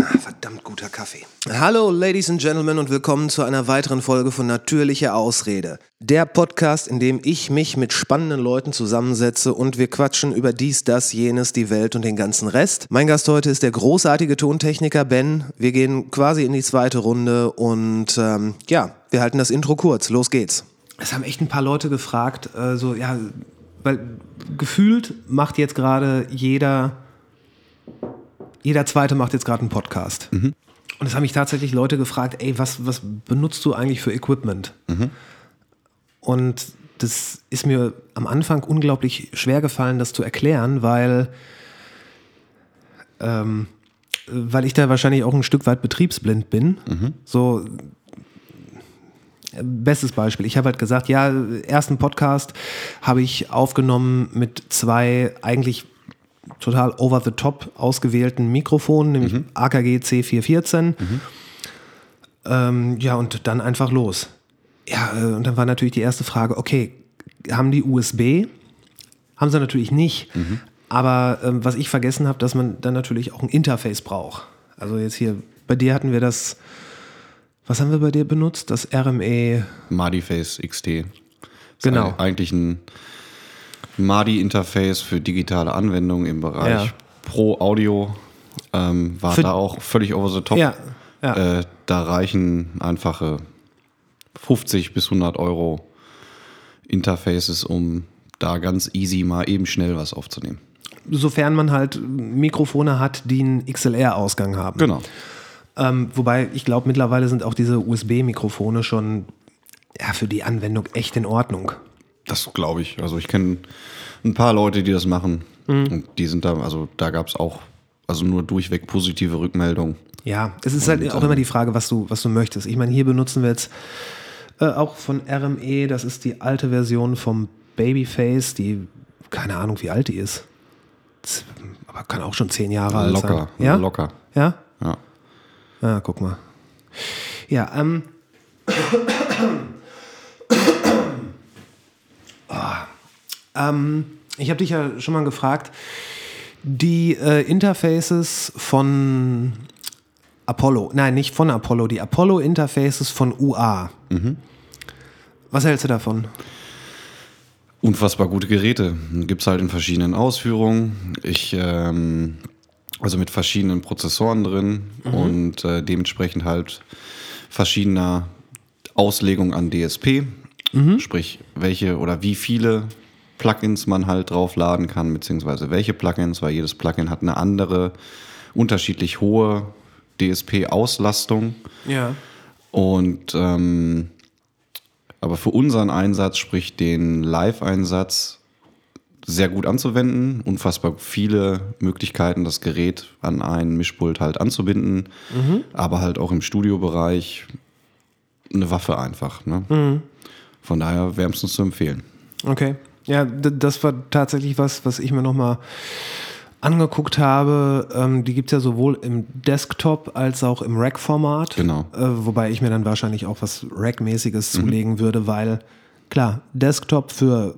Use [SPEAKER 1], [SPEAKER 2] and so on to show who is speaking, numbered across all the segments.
[SPEAKER 1] Ah, verdammt guter Kaffee. Hallo, Ladies and Gentlemen, und willkommen zu einer weiteren Folge von Natürliche Ausrede. Der Podcast, in dem ich mich mit spannenden Leuten zusammensetze und wir quatschen über dies, das, jenes, die Welt und den ganzen Rest. Mein Gast heute ist der großartige Tontechniker Ben. Wir gehen quasi in die zweite Runde und ähm, ja, wir halten das Intro kurz. Los geht's. Es haben echt ein paar Leute gefragt, äh, so, ja, weil gefühlt macht jetzt gerade jeder jeder zweite macht jetzt gerade einen Podcast. Mhm. Und es haben mich tatsächlich Leute gefragt, ey, was, was benutzt du eigentlich für Equipment? Mhm. Und das ist mir am Anfang unglaublich schwer gefallen, das zu erklären, weil, ähm, weil ich da wahrscheinlich auch ein Stück weit betriebsblind bin. Mhm. So, bestes Beispiel. Ich habe halt gesagt, ja, ersten Podcast habe ich aufgenommen mit zwei eigentlich total over the top ausgewählten Mikrofon, nämlich mhm. AKG C414. Mhm. Ähm, ja, und dann einfach los. Ja, äh, und dann war natürlich die erste Frage, okay, haben die USB? Haben sie natürlich nicht. Mhm. Aber ähm, was ich vergessen habe, dass man dann natürlich auch ein Interface braucht. Also jetzt hier, bei dir hatten wir das, was haben wir bei dir benutzt? Das RME.
[SPEAKER 2] Madiface XT.
[SPEAKER 1] Genau.
[SPEAKER 2] Eigentlich ein MADI-Interface für digitale Anwendungen im Bereich ja. Pro Audio. Ähm, war für da auch völlig over the top.
[SPEAKER 1] Ja. ja.
[SPEAKER 2] Äh, da reichen einfache 50 bis 100 Euro Interfaces, um da ganz easy mal eben schnell was aufzunehmen.
[SPEAKER 1] Sofern man halt Mikrofone hat, die einen XLR-Ausgang haben.
[SPEAKER 2] Genau.
[SPEAKER 1] Ähm, wobei ich glaube, mittlerweile sind auch diese USB-Mikrofone schon ja, für die Anwendung echt in Ordnung.
[SPEAKER 2] Das glaube ich. Also ich kenne ein paar Leute, die das machen. Mhm. Und die sind da, also da gab es auch, also nur durchweg positive Rückmeldungen.
[SPEAKER 1] Ja, es ist halt und, halt auch immer die Frage, was du, was du möchtest. Ich meine, hier benutzen wir jetzt äh, auch von RME, das ist die alte Version vom Babyface, die, keine Ahnung, wie alt die ist. Aber kann auch schon zehn Jahre alt
[SPEAKER 2] locker,
[SPEAKER 1] sein. Locker,
[SPEAKER 2] ja? Locker.
[SPEAKER 1] Ja?
[SPEAKER 2] Ja.
[SPEAKER 1] Ah, guck mal. Ja, ähm. Ähm, ich habe dich ja schon mal gefragt, die äh, Interfaces von Apollo, nein, nicht von Apollo, die Apollo-Interfaces von UA. Mhm. Was hältst du davon?
[SPEAKER 2] Unfassbar gute Geräte. Gibt es halt in verschiedenen Ausführungen. Ich, ähm, also mit verschiedenen Prozessoren drin mhm. und äh, dementsprechend halt verschiedener Auslegung an DSP. Mhm. Sprich, welche oder wie viele Plugins man halt draufladen kann, beziehungsweise welche Plugins, weil jedes Plugin hat eine andere, unterschiedlich hohe DSP-Auslastung.
[SPEAKER 1] Ja.
[SPEAKER 2] Und ähm, aber für unseren Einsatz, sprich den Live-Einsatz, sehr gut anzuwenden. Unfassbar viele Möglichkeiten, das Gerät an einen Mischpult halt anzubinden, mhm. aber halt auch im Studiobereich eine Waffe einfach. Ne? Mhm. Von daher wärmstens zu empfehlen.
[SPEAKER 1] Okay. Ja, das war tatsächlich was, was ich mir nochmal angeguckt habe. Ähm, die gibt es ja sowohl im Desktop als auch im Rack-Format.
[SPEAKER 2] Genau.
[SPEAKER 1] Äh, wobei ich mir dann wahrscheinlich auch was Rack-mäßiges mhm. zulegen würde, weil klar, Desktop für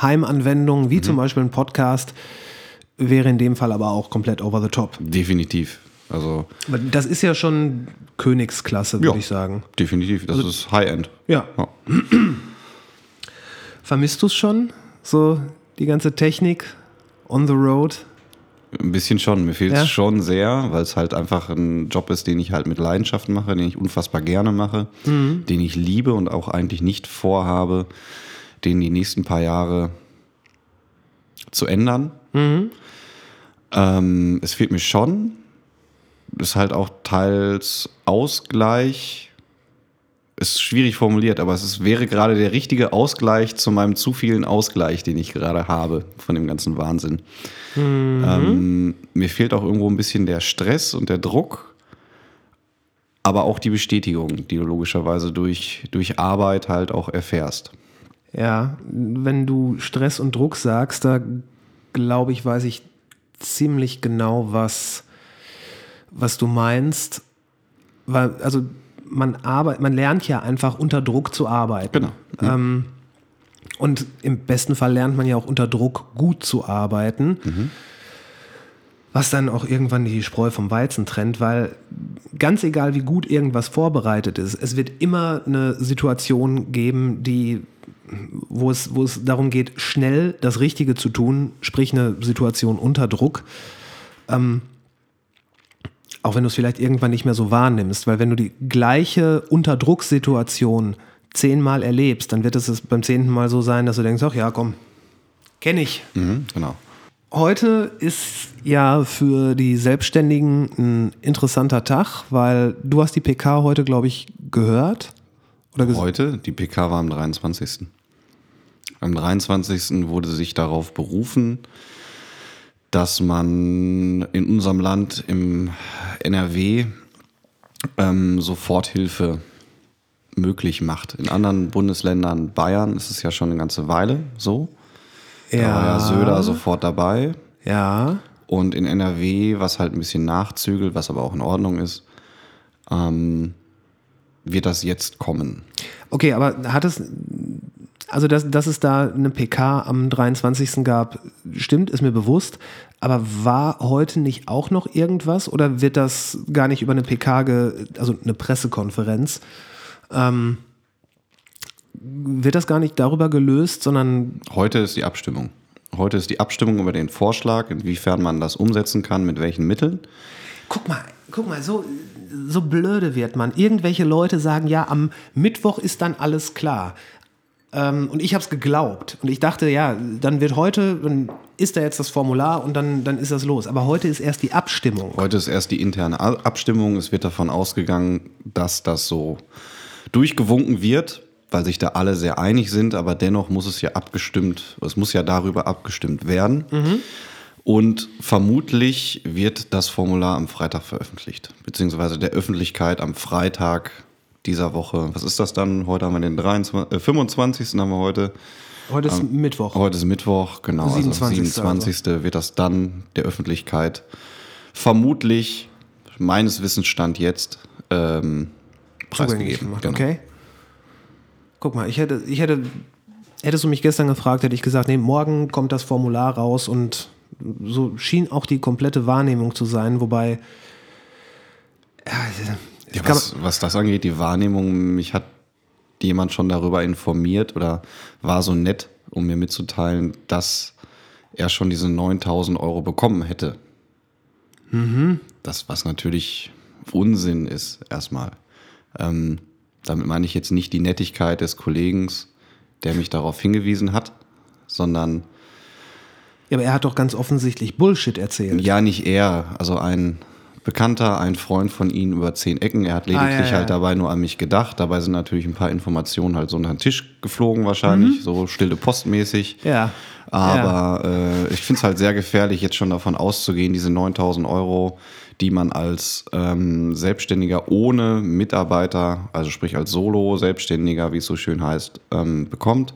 [SPEAKER 1] Heimanwendungen, wie mhm. zum Beispiel ein Podcast, wäre in dem Fall aber auch komplett over the top.
[SPEAKER 2] Definitiv. Also
[SPEAKER 1] das ist ja schon Königsklasse, würde ich sagen.
[SPEAKER 2] Definitiv, das also, ist High-End.
[SPEAKER 1] Ja. ja. Vermisst du es schon? So die ganze Technik on the road?
[SPEAKER 2] Ein bisschen schon. Mir fehlt es ja? schon sehr, weil es halt einfach ein Job ist, den ich halt mit Leidenschaft mache, den ich unfassbar gerne mache, mhm. den ich liebe und auch eigentlich nicht vorhabe, den die nächsten paar Jahre zu ändern. Mhm. Ähm, es fehlt mir schon. Ist halt auch teils Ausgleich ist schwierig formuliert, aber es ist, wäre gerade der richtige Ausgleich zu meinem zu vielen Ausgleich, den ich gerade habe von dem ganzen Wahnsinn. Mhm. Ähm, mir fehlt auch irgendwo ein bisschen der Stress und der Druck, aber auch die Bestätigung, die du logischerweise durch, durch Arbeit halt auch erfährst.
[SPEAKER 1] Ja, wenn du Stress und Druck sagst, da glaube ich, weiß ich ziemlich genau, was, was du meinst. Weil, also man arbeitet, man lernt ja einfach unter Druck zu arbeiten.
[SPEAKER 2] Genau.
[SPEAKER 1] Ähm, und im besten Fall lernt man ja auch unter Druck gut zu arbeiten. Mhm. was dann auch irgendwann die Spreu vom Weizen trennt, weil ganz egal wie gut irgendwas vorbereitet ist, es wird immer eine Situation geben, die wo es, wo es darum geht, schnell das Richtige zu tun, sprich eine Situation unter Druck. Ähm, auch wenn du es vielleicht irgendwann nicht mehr so wahrnimmst, weil wenn du die gleiche Unterdrucksituation zehnmal erlebst, dann wird es beim zehnten Mal so sein, dass du denkst, ach ja, komm, kenne ich.
[SPEAKER 2] Mhm, genau.
[SPEAKER 1] Heute ist ja für die Selbstständigen ein interessanter Tag, weil du hast die PK heute, glaube ich, gehört.
[SPEAKER 2] Oder heute? Die PK war am 23. Am 23. wurde sich darauf berufen, dass man in unserem Land, im NRW, ähm, Soforthilfe möglich macht. In anderen Bundesländern, Bayern, ist es ja schon eine ganze Weile so. Ja. Da war ja Söder sofort dabei.
[SPEAKER 1] Ja.
[SPEAKER 2] Und in NRW, was halt ein bisschen nachzügelt, was aber auch in Ordnung ist, ähm, wird das jetzt kommen.
[SPEAKER 1] Okay, aber hat es, also dass, dass es da eine PK am 23. gab, stimmt, ist mir bewusst. Aber war heute nicht auch noch irgendwas oder wird das gar nicht über eine PK, ge, also eine Pressekonferenz, ähm, wird das gar nicht darüber gelöst, sondern.
[SPEAKER 2] Heute ist die Abstimmung. Heute ist die Abstimmung über den Vorschlag, inwiefern man das umsetzen kann, mit welchen Mitteln.
[SPEAKER 1] Guck mal, guck mal, so, so blöde wird man. Irgendwelche Leute sagen, ja, am Mittwoch ist dann alles klar. Ähm, und ich habe es geglaubt. Und ich dachte, ja, dann wird heute, dann ist da jetzt das Formular und dann, dann ist das los. Aber heute ist erst die Abstimmung.
[SPEAKER 2] Heute ist erst die interne Abstimmung. Es wird davon ausgegangen, dass das so durchgewunken wird, weil sich da alle sehr einig sind. Aber dennoch muss es ja abgestimmt, es muss ja darüber abgestimmt werden. Mhm. Und vermutlich wird das Formular am Freitag veröffentlicht, beziehungsweise der Öffentlichkeit am Freitag dieser Woche. Was ist das dann? Heute haben wir den 23, äh, 25. haben wir heute.
[SPEAKER 1] Heute ist ähm, Mittwoch.
[SPEAKER 2] Heute ist Mittwoch, genau. 27. Also 27. Also. wird das dann der Öffentlichkeit vermutlich, meines Wissens stand jetzt, ähm, preisgegeben.
[SPEAKER 1] Genau. Okay. Guck mal, ich hätte, ich hätte, hättest du mich gestern gefragt, hätte ich gesagt, nee, morgen kommt das Formular raus und so schien auch die komplette Wahrnehmung zu sein, wobei.
[SPEAKER 2] Ja, ja, was, was das angeht, die Wahrnehmung, mich hat jemand schon darüber informiert oder war so nett, um mir mitzuteilen, dass er schon diese 9000 Euro bekommen hätte. Mhm. Das, was natürlich Unsinn ist, erstmal. Ähm, damit meine ich jetzt nicht die Nettigkeit des Kollegen, der mich darauf hingewiesen hat, sondern
[SPEAKER 1] ja, aber er hat doch ganz offensichtlich Bullshit erzählt.
[SPEAKER 2] Ja, nicht er. Also ein Bekannter, ein Freund von ihm über zehn Ecken. Er hat lediglich ah, ja, ja. halt dabei nur an mich gedacht. Dabei sind natürlich ein paar Informationen halt so unter den Tisch geflogen wahrscheinlich, mhm. so stille postmäßig.
[SPEAKER 1] Ja.
[SPEAKER 2] Aber ja. Äh, ich finde es halt sehr gefährlich, jetzt schon davon auszugehen, diese 9000 Euro, die man als ähm, Selbstständiger ohne Mitarbeiter, also sprich als Solo-Selbstständiger, wie es so schön heißt, ähm, bekommt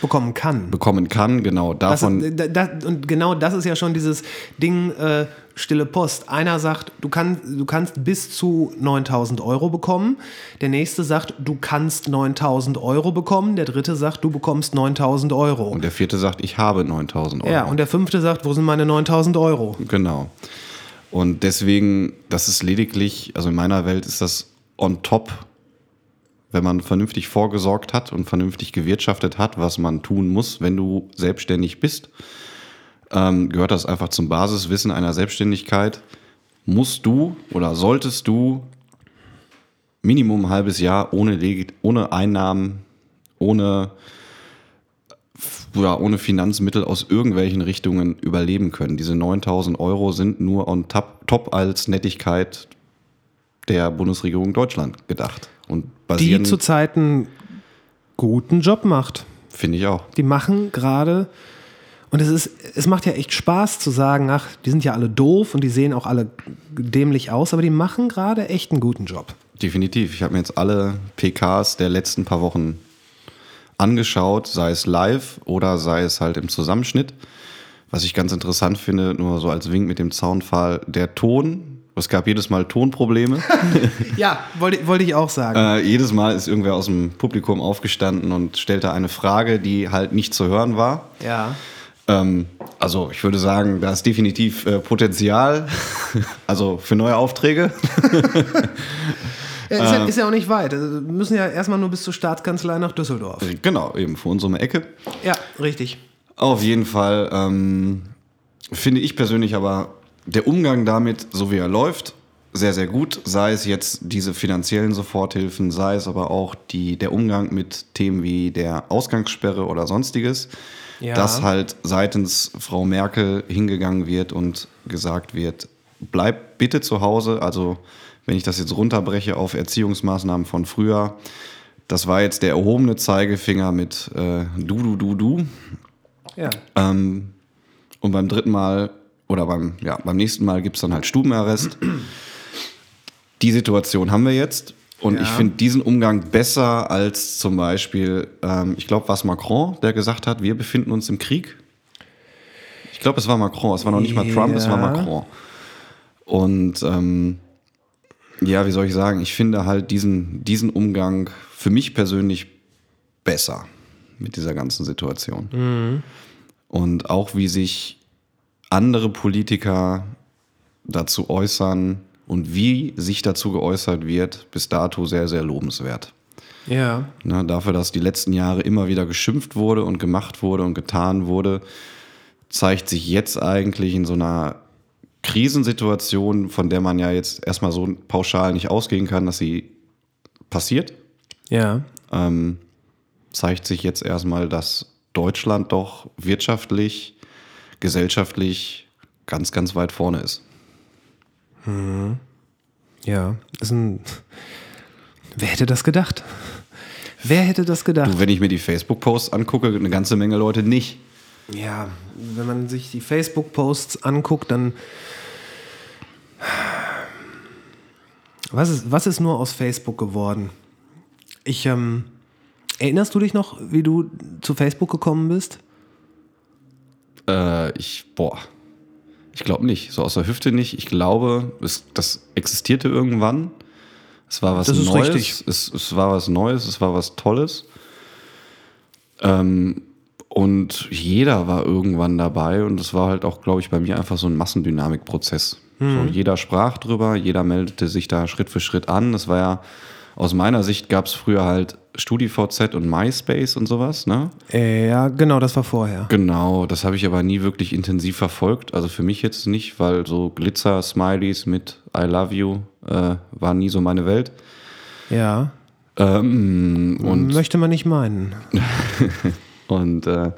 [SPEAKER 1] bekommen kann.
[SPEAKER 2] Bekommen kann, genau. Davon
[SPEAKER 1] das, das, und genau das ist ja schon dieses Ding, äh, stille Post. Einer sagt, du, kann, du kannst bis zu 9000 Euro bekommen. Der nächste sagt, du kannst 9000 Euro bekommen. Der dritte sagt, du bekommst 9000 Euro.
[SPEAKER 2] Und der vierte sagt, ich habe 9000 Euro.
[SPEAKER 1] Ja, und der fünfte sagt, wo sind meine 9000 Euro?
[SPEAKER 2] Genau. Und deswegen, das ist lediglich, also in meiner Welt ist das on top wenn man vernünftig vorgesorgt hat und vernünftig gewirtschaftet hat, was man tun muss, wenn du selbstständig bist, ähm, gehört das einfach zum Basiswissen einer Selbstständigkeit. Musst du oder solltest du Minimum ein halbes Jahr ohne, ohne Einnahmen, ohne, ja, ohne Finanzmittel aus irgendwelchen Richtungen überleben können. Diese 9000 Euro sind nur on top, top als Nettigkeit der Bundesregierung Deutschland gedacht. Und
[SPEAKER 1] die zurzeit einen guten Job macht.
[SPEAKER 2] Finde ich auch.
[SPEAKER 1] Die machen gerade, und es ist, es macht ja echt Spaß zu sagen, ach, die sind ja alle doof und die sehen auch alle dämlich aus, aber die machen gerade echt einen guten Job.
[SPEAKER 2] Definitiv. Ich habe mir jetzt alle PKs der letzten paar Wochen angeschaut, sei es live oder sei es halt im Zusammenschnitt. Was ich ganz interessant finde, nur so als Wink mit dem Zaunfall, der Ton es gab jedes Mal Tonprobleme.
[SPEAKER 1] ja, wollte, wollte ich auch sagen.
[SPEAKER 2] Äh, jedes Mal ist irgendwer aus dem Publikum aufgestanden und stellte eine Frage, die halt nicht zu hören war.
[SPEAKER 1] Ja.
[SPEAKER 2] Ähm, also ich würde sagen, da ist definitiv äh, Potenzial, also für neue Aufträge.
[SPEAKER 1] Ja, ist, ja, ist, ja, auch nicht weit. Also, wir müssen ja erstmal nur bis zur Staatskanzlei nach Düsseldorf.
[SPEAKER 2] Genau, eben vor unserer Ecke.
[SPEAKER 1] Ja, richtig.
[SPEAKER 2] Auf jeden Fall ähm, finde ich persönlich aber der Umgang damit, so wie er läuft, sehr, sehr gut. Sei es jetzt diese finanziellen Soforthilfen, sei es aber auch die, der Umgang mit Themen wie der Ausgangssperre oder sonstiges. Ja. Dass halt seitens Frau Merkel hingegangen wird und gesagt wird, bleib bitte zu Hause. Also wenn ich das jetzt runterbreche auf Erziehungsmaßnahmen von früher, das war jetzt der erhobene Zeigefinger mit äh, du, du, du, du. Ja. Ähm, und beim dritten Mal oder beim, ja, beim nächsten Mal gibt es dann halt Stubenarrest. Die Situation haben wir jetzt. Und ja. ich finde diesen Umgang besser als zum Beispiel, ähm, ich glaube, war es Macron, der gesagt hat, wir befinden uns im Krieg. Ich glaube, es war Macron, es war noch nicht mal Trump, ja. es war Macron. Und ähm, ja, wie soll ich sagen, ich finde halt diesen, diesen Umgang für mich persönlich besser mit dieser ganzen Situation. Mhm. Und auch wie sich andere Politiker dazu äußern und wie sich dazu geäußert wird, bis dato sehr, sehr lobenswert. Ja. Na, dafür, dass die letzten Jahre immer wieder geschimpft wurde und gemacht wurde und getan wurde, zeigt sich jetzt eigentlich in so einer Krisensituation, von der man ja jetzt erstmal so pauschal nicht ausgehen kann, dass sie passiert. Ja. Ähm, zeigt sich jetzt erstmal, dass Deutschland doch wirtschaftlich, gesellschaftlich ganz, ganz weit vorne ist.
[SPEAKER 1] Mhm. Ja, ist ein. Wer hätte das gedacht? Wer hätte das gedacht?
[SPEAKER 2] Du, wenn ich mir die Facebook-Posts angucke, eine ganze Menge Leute nicht.
[SPEAKER 1] Ja, wenn man sich die Facebook-Posts anguckt, dann. Was ist, was ist nur aus Facebook geworden? Ich, ähm, erinnerst du dich noch, wie du zu Facebook gekommen bist?
[SPEAKER 2] Äh, ich, boah, ich glaube nicht. So aus der Hüfte nicht. Ich glaube, es, das existierte irgendwann. Es war was das Neues. Es, es war was Neues, es war was Tolles. Ähm, und jeder war irgendwann dabei und es war halt auch, glaube ich, bei mir einfach so ein Massendynamikprozess. Mhm. So, jeder sprach drüber, jeder meldete sich da Schritt für Schritt an. Das war ja, aus meiner Sicht gab es früher halt StudiVZ und MySpace und sowas, ne?
[SPEAKER 1] Äh, ja, genau, das war vorher.
[SPEAKER 2] Genau, das habe ich aber nie wirklich intensiv verfolgt. Also für mich jetzt nicht, weil so Glitzer-Smileys mit I love you äh, war nie so meine Welt.
[SPEAKER 1] Ja. Ähm, und Möchte man nicht meinen.
[SPEAKER 2] und äh,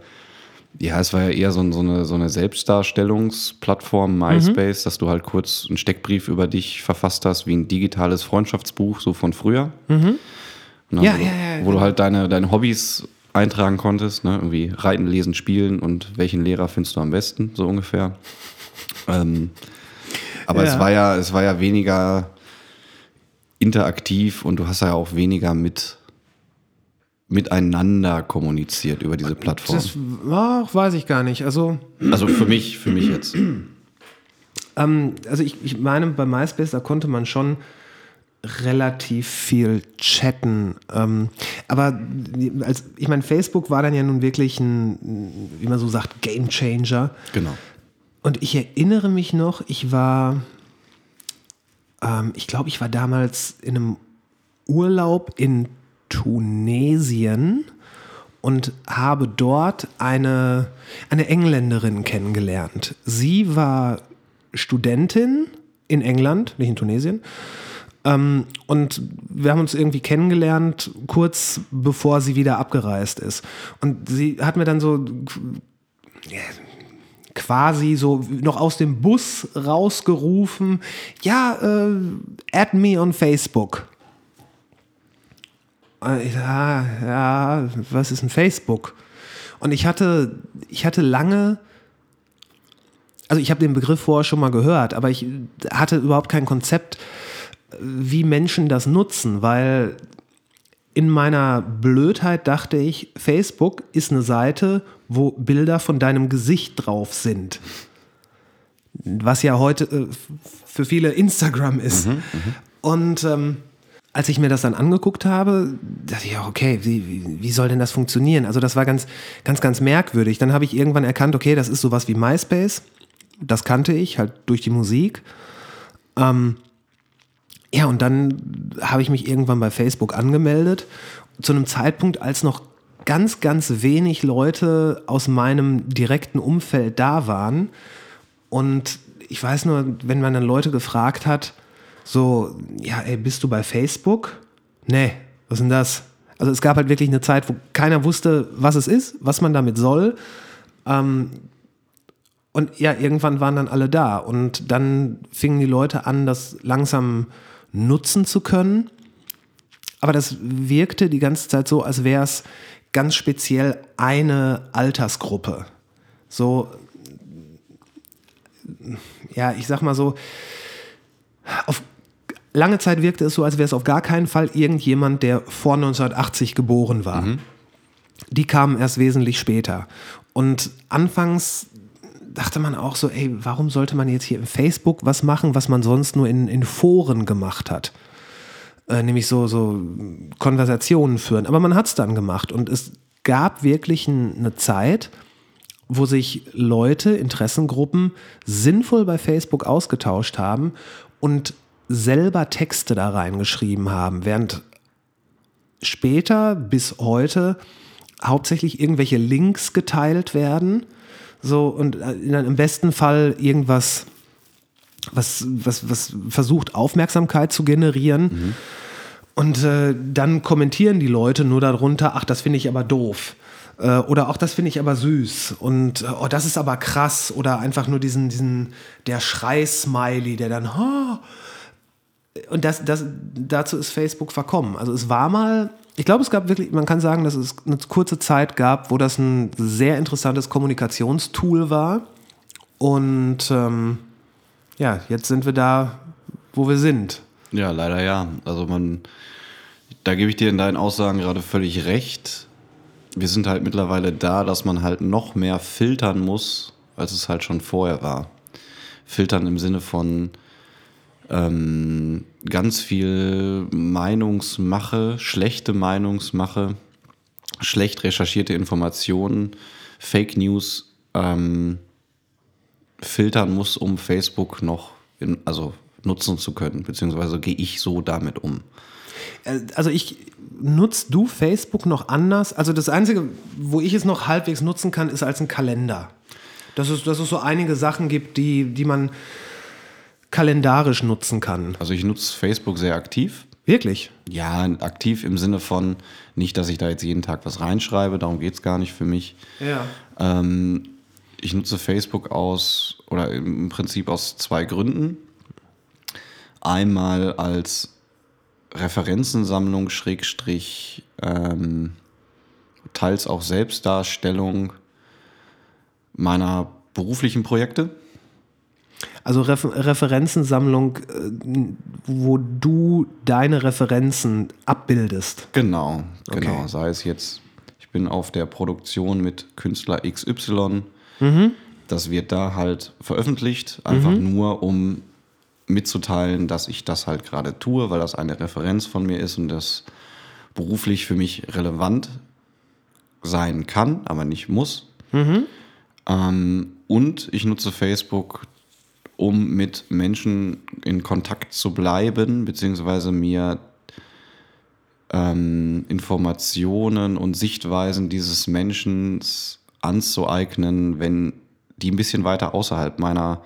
[SPEAKER 2] ja, es war ja eher so, so, eine, so eine Selbstdarstellungsplattform, MySpace, mhm. dass du halt kurz einen Steckbrief über dich verfasst hast, wie ein digitales Freundschaftsbuch, so von früher. Mhm. Ne, ja, wo, ja, ja, wo du halt deine, deine Hobbys eintragen konntest, ne? irgendwie reiten, lesen, spielen und welchen Lehrer findest du am besten, so ungefähr. ähm, aber es war ja, es war ja weniger interaktiv und du hast ja auch weniger mit miteinander kommuniziert über diese Plattform. Das
[SPEAKER 1] ach, weiß ich gar nicht. Also,
[SPEAKER 2] also für mich, für mich jetzt.
[SPEAKER 1] Ähm, also ich, ich meine, bei MySpace, da konnte man schon relativ viel chatten. Ähm, aber als, ich meine, Facebook war dann ja nun wirklich ein, wie man so sagt, Game Changer.
[SPEAKER 2] Genau.
[SPEAKER 1] Und ich erinnere mich noch, ich war, ähm, ich glaube, ich war damals in einem Urlaub in Tunesien und habe dort eine, eine Engländerin kennengelernt. Sie war Studentin in England, nicht in Tunesien ähm, und wir haben uns irgendwie kennengelernt, kurz bevor sie wieder abgereist ist. Und sie hat mir dann so quasi so noch aus dem Bus rausgerufen, ja, äh, add me on Facebook. Ja, ja, was ist ein Facebook? Und ich hatte, ich hatte lange, also ich habe den Begriff vorher schon mal gehört, aber ich hatte überhaupt kein Konzept, wie Menschen das nutzen, weil in meiner Blödheit dachte ich, Facebook ist eine Seite, wo Bilder von deinem Gesicht drauf sind. Was ja heute äh, für viele Instagram ist. Mhm, mhm. Und ähm, als ich mir das dann angeguckt habe, dachte ich auch, okay, wie, wie, soll denn das funktionieren? Also das war ganz, ganz, ganz merkwürdig. Dann habe ich irgendwann erkannt, okay, das ist sowas wie MySpace. Das kannte ich halt durch die Musik. Ähm, ja, und dann habe ich mich irgendwann bei Facebook angemeldet. Zu einem Zeitpunkt, als noch ganz, ganz wenig Leute aus meinem direkten Umfeld da waren. Und ich weiß nur, wenn man dann Leute gefragt hat, so, ja, ey, bist du bei Facebook? Nee, was ist denn das? Also es gab halt wirklich eine Zeit, wo keiner wusste, was es ist, was man damit soll. Ähm, und ja, irgendwann waren dann alle da. Und dann fingen die Leute an, das langsam nutzen zu können. Aber das wirkte die ganze Zeit so, als wäre es ganz speziell eine Altersgruppe. So, ja, ich sag mal so, auf lange Zeit wirkte es so, als wäre es auf gar keinen Fall irgendjemand, der vor 1980 geboren war. Mhm. Die kamen erst wesentlich später. Und anfangs dachte man auch so, ey, warum sollte man jetzt hier im Facebook was machen, was man sonst nur in, in Foren gemacht hat? Äh, nämlich so, so Konversationen führen. Aber man hat es dann gemacht und es gab wirklich ein, eine Zeit, wo sich Leute, Interessengruppen sinnvoll bei Facebook ausgetauscht haben und selber Texte da reingeschrieben haben, während später bis heute hauptsächlich irgendwelche Links geteilt werden. So, und äh, im besten Fall irgendwas, was, was, was versucht, Aufmerksamkeit zu generieren. Mhm. Und äh, dann kommentieren die Leute nur darunter, ach, das finde ich aber doof. Äh, oder auch das finde ich aber süß. Und äh, oh, das ist aber krass. Oder einfach nur diesen, diesen, der Schrei-Smiley, der dann, oh, und das, das, dazu ist Facebook verkommen. Also es war mal, ich glaube, es gab wirklich, man kann sagen, dass es eine kurze Zeit gab, wo das ein sehr interessantes Kommunikationstool war. Und ähm, ja, jetzt sind wir da, wo wir sind.
[SPEAKER 2] Ja, leider ja. Also man, da gebe ich dir in deinen Aussagen gerade völlig recht. Wir sind halt mittlerweile da, dass man halt noch mehr filtern muss, als es halt schon vorher war. Filtern im Sinne von, ähm, ganz viel Meinungsmache, schlechte Meinungsmache, schlecht recherchierte Informationen, Fake News ähm, filtern muss, um Facebook noch in, also nutzen zu können, beziehungsweise gehe ich so damit um.
[SPEAKER 1] Äh, also ich nutzt du Facebook noch anders? Also das Einzige, wo ich es noch halbwegs nutzen kann, ist als ein Kalender. Dass es, dass es so einige Sachen gibt, die, die man kalendarisch nutzen kann.
[SPEAKER 2] Also ich nutze Facebook sehr aktiv.
[SPEAKER 1] Wirklich?
[SPEAKER 2] Ja, aktiv im Sinne von nicht, dass ich da jetzt jeden Tag was reinschreibe, darum geht es gar nicht für mich.
[SPEAKER 1] Ja.
[SPEAKER 2] Ähm, ich nutze Facebook aus, oder im Prinzip aus zwei Gründen. Einmal als Referenzensammlung, Schrägstrich, ähm, teils auch Selbstdarstellung meiner beruflichen Projekte.
[SPEAKER 1] Also Refer Referenzensammlung, äh, wo du deine Referenzen abbildest.
[SPEAKER 2] Genau, genau. Okay. Sei es jetzt, ich bin auf der Produktion mit Künstler XY. Mhm. Das wird da halt veröffentlicht, einfach mhm. nur um mitzuteilen, dass ich das halt gerade tue, weil das eine Referenz von mir ist und das beruflich für mich relevant sein kann, aber nicht muss. Mhm. Ähm, und ich nutze Facebook um mit Menschen in Kontakt zu bleiben, beziehungsweise mir ähm, Informationen und Sichtweisen dieses Menschen anzueignen, wenn die ein bisschen weiter außerhalb meiner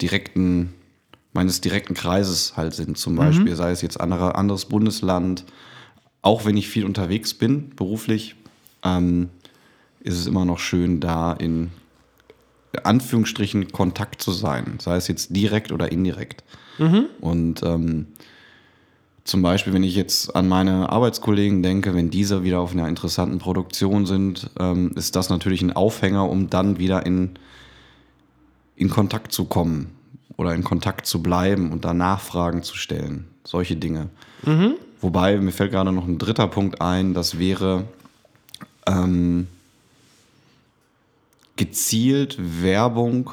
[SPEAKER 2] direkten, meines direkten Kreises halt sind. Zum mhm. Beispiel, sei es jetzt andere, anderes Bundesland, auch wenn ich viel unterwegs bin, beruflich, ähm, ist es immer noch schön, da in Anführungsstrichen Kontakt zu sein, sei es jetzt direkt oder indirekt. Mhm. Und ähm, zum Beispiel, wenn ich jetzt an meine Arbeitskollegen denke, wenn diese wieder auf einer interessanten Produktion sind, ähm, ist das natürlich ein Aufhänger, um dann wieder in, in Kontakt zu kommen oder in Kontakt zu bleiben und da Nachfragen zu stellen. Solche Dinge. Mhm. Wobei, mir fällt gerade noch ein dritter Punkt ein, das wäre, ähm, gezielt Werbung,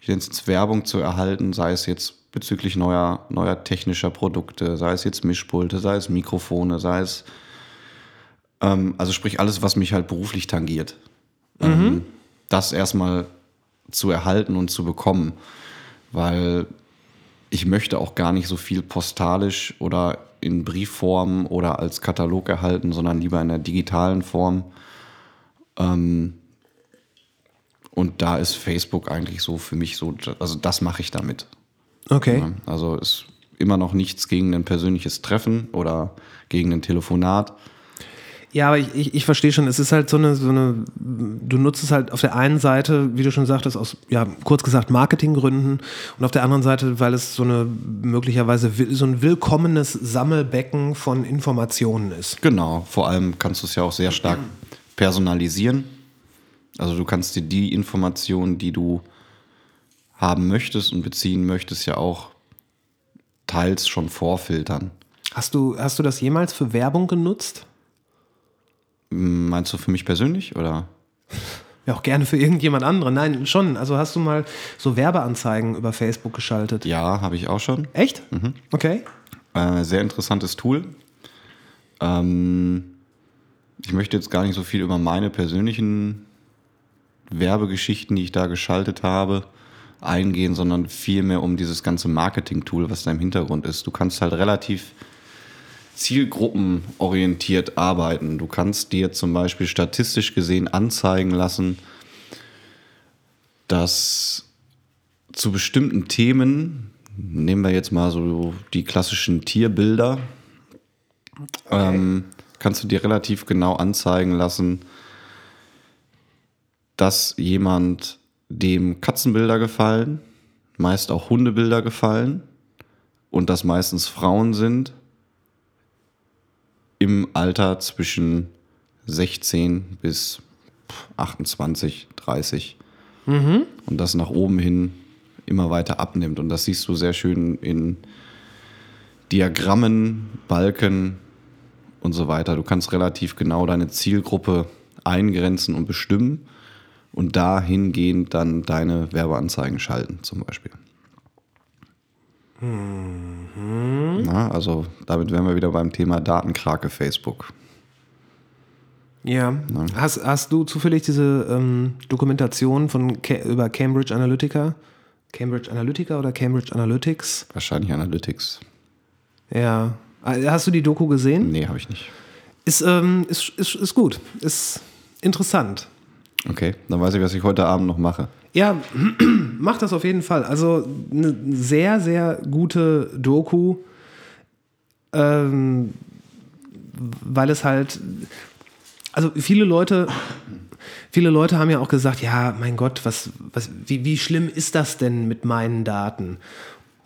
[SPEAKER 2] ich nenne es jetzt Werbung zu erhalten, sei es jetzt bezüglich neuer, neuer technischer Produkte, sei es jetzt Mischpulte, sei es Mikrofone, sei es, ähm, also sprich alles, was mich halt beruflich tangiert. Mhm. Ähm, das erstmal zu erhalten und zu bekommen, weil ich möchte auch gar nicht so viel postalisch oder in Briefform oder als Katalog erhalten, sondern lieber in der digitalen Form. Ähm, und da ist Facebook eigentlich so für mich so, also das mache ich damit.
[SPEAKER 1] Okay.
[SPEAKER 2] Ja, also ist immer noch nichts gegen ein persönliches Treffen oder gegen ein Telefonat.
[SPEAKER 1] Ja, aber ich, ich, ich verstehe schon, es ist halt so eine, so eine, du nutzt es halt auf der einen Seite, wie du schon sagtest, aus, ja, kurz gesagt Marketinggründen und auf der anderen Seite, weil es so eine möglicherweise so ein willkommenes Sammelbecken von Informationen ist.
[SPEAKER 2] Genau, vor allem kannst du es ja auch sehr stark personalisieren. Also du kannst dir die Informationen, die du haben möchtest und beziehen möchtest, ja auch teils schon vorfiltern.
[SPEAKER 1] Hast du, hast du das jemals für Werbung genutzt?
[SPEAKER 2] Meinst du für mich persönlich oder?
[SPEAKER 1] Ja, auch gerne für irgendjemand anderen. Nein, schon. Also hast du mal so Werbeanzeigen über Facebook geschaltet?
[SPEAKER 2] Ja, habe ich auch schon.
[SPEAKER 1] Echt? Mhm. Okay.
[SPEAKER 2] Äh, sehr interessantes Tool. Ähm, ich möchte jetzt gar nicht so viel über meine persönlichen Werbegeschichten, die ich da geschaltet habe, eingehen, sondern vielmehr um dieses ganze Marketing-Tool, was da im Hintergrund ist. Du kannst halt relativ zielgruppenorientiert arbeiten. Du kannst dir zum Beispiel statistisch gesehen anzeigen lassen, dass zu bestimmten Themen, nehmen wir jetzt mal so die klassischen Tierbilder, okay. ähm, kannst du dir relativ genau anzeigen lassen, dass jemand dem Katzenbilder gefallen, meist auch Hundebilder gefallen und dass meistens Frauen sind im Alter zwischen 16 bis 28, 30. Mhm. Und das nach oben hin immer weiter abnimmt. Und das siehst du sehr schön in Diagrammen, Balken und so weiter. Du kannst relativ genau deine Zielgruppe eingrenzen und bestimmen und dahingehend dann deine Werbeanzeigen schalten, zum Beispiel. Mhm. Na, also damit wären wir wieder beim Thema Datenkrake Facebook.
[SPEAKER 1] Ja. Hast, hast du zufällig diese ähm, Dokumentation von über Cambridge Analytica? Cambridge Analytica oder Cambridge Analytics?
[SPEAKER 2] Wahrscheinlich Analytics.
[SPEAKER 1] Ja. Hast du die Doku gesehen?
[SPEAKER 2] Nee, habe ich nicht.
[SPEAKER 1] Ist, ähm, ist, ist, ist gut. Ist interessant.
[SPEAKER 2] Okay, dann weiß ich, was ich heute Abend noch mache.
[SPEAKER 1] Ja, mach das auf jeden Fall. Also eine sehr, sehr gute Doku, ähm, weil es halt, also viele Leute, viele Leute haben ja auch gesagt, ja, mein Gott, was, was, wie, wie schlimm ist das denn mit meinen Daten?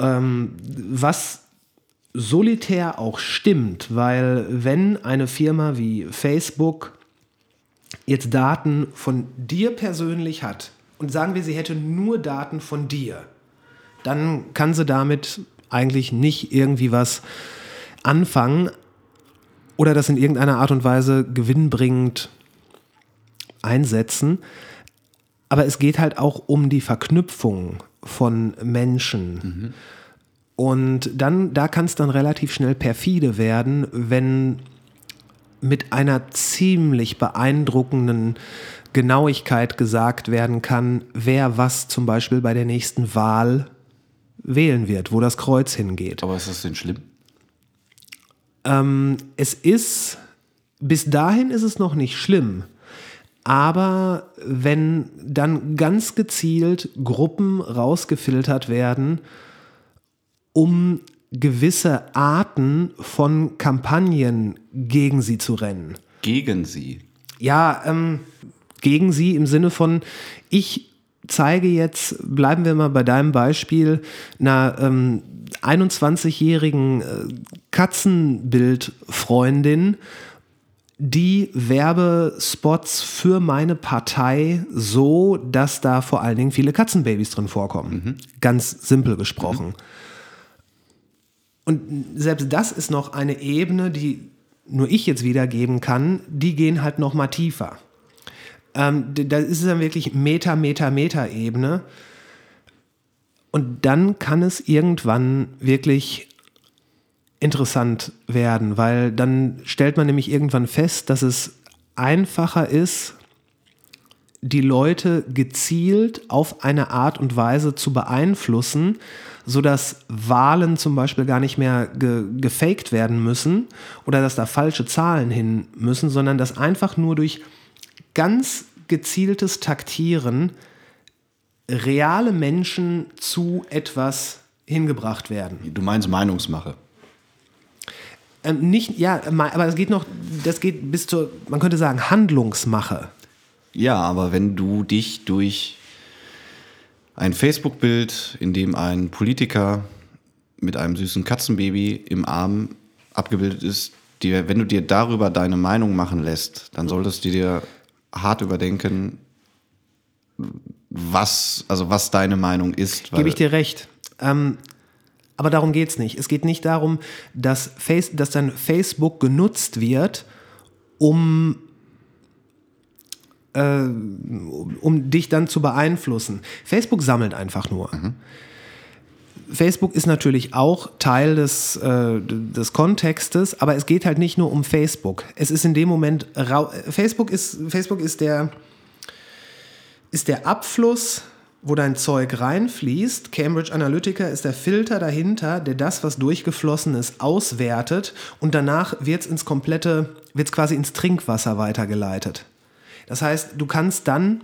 [SPEAKER 1] Ähm, was solitär auch stimmt, weil wenn eine Firma wie Facebook jetzt Daten von dir persönlich hat, und sagen wir, sie hätte nur Daten von dir, dann kann sie damit eigentlich nicht irgendwie was anfangen oder das in irgendeiner Art und Weise gewinnbringend einsetzen. Aber es geht halt auch um die Verknüpfung von Menschen. Mhm. Und dann, da kann es dann relativ schnell perfide werden, wenn mit einer ziemlich beeindruckenden Genauigkeit gesagt werden kann, wer was zum Beispiel bei der nächsten Wahl wählen wird, wo das Kreuz hingeht.
[SPEAKER 2] Aber ist das denn schlimm?
[SPEAKER 1] Ähm, es ist, bis dahin ist es noch nicht schlimm. Aber wenn dann ganz gezielt Gruppen rausgefiltert werden, um gewisse Arten von Kampagnen gegen sie zu rennen.
[SPEAKER 2] Gegen sie?
[SPEAKER 1] Ja, ähm, gegen sie im Sinne von, ich zeige jetzt, bleiben wir mal bei deinem Beispiel, einer ähm, 21-jährigen äh, Katzenbildfreundin, die Werbespots für meine Partei so, dass da vor allen Dingen viele Katzenbabys drin vorkommen. Mhm. Ganz simpel gesprochen. Mhm. Und selbst das ist noch eine Ebene, die nur ich jetzt wiedergeben kann, die gehen halt noch mal tiefer. Ähm, da ist es dann wirklich Meta, Meta, Meta-Ebene. Und Und dann kann es irgendwann wirklich interessant werden, weil dann stellt man nämlich irgendwann fest, dass es einfacher ist, die Leute gezielt auf eine Art und Weise zu beeinflussen, sodass Wahlen zum Beispiel gar nicht mehr ge gefaked werden müssen oder dass da falsche Zahlen hin müssen, sondern dass einfach nur durch ganz gezieltes Taktieren reale Menschen zu etwas hingebracht werden.
[SPEAKER 2] Du meinst Meinungsmache?
[SPEAKER 1] Ähm, nicht, ja, aber es geht noch, das geht bis zur, man könnte sagen, Handlungsmache.
[SPEAKER 2] Ja, aber wenn du dich durch ein Facebook-Bild, in dem ein Politiker mit einem süßen Katzenbaby im Arm abgebildet ist, die, wenn du dir darüber deine Meinung machen lässt, dann solltest du dir hart überdenken, was, also was deine Meinung ist.
[SPEAKER 1] Gebe ich dir recht. Ähm, aber darum geht es nicht. Es geht nicht darum, dass, Face, dass dann Facebook genutzt wird, um, äh, um dich dann zu beeinflussen. Facebook sammelt einfach nur. Mhm. Facebook ist natürlich auch Teil des, äh, des Kontextes, aber es geht halt nicht nur um Facebook. Es ist in dem Moment, Facebook ist, Facebook ist der, ist der Abfluss, wo dein Zeug reinfließt. Cambridge Analytica ist der Filter dahinter, der das, was durchgeflossen ist, auswertet und danach wird es ins komplette, wird es quasi ins Trinkwasser weitergeleitet. Das heißt, du kannst dann,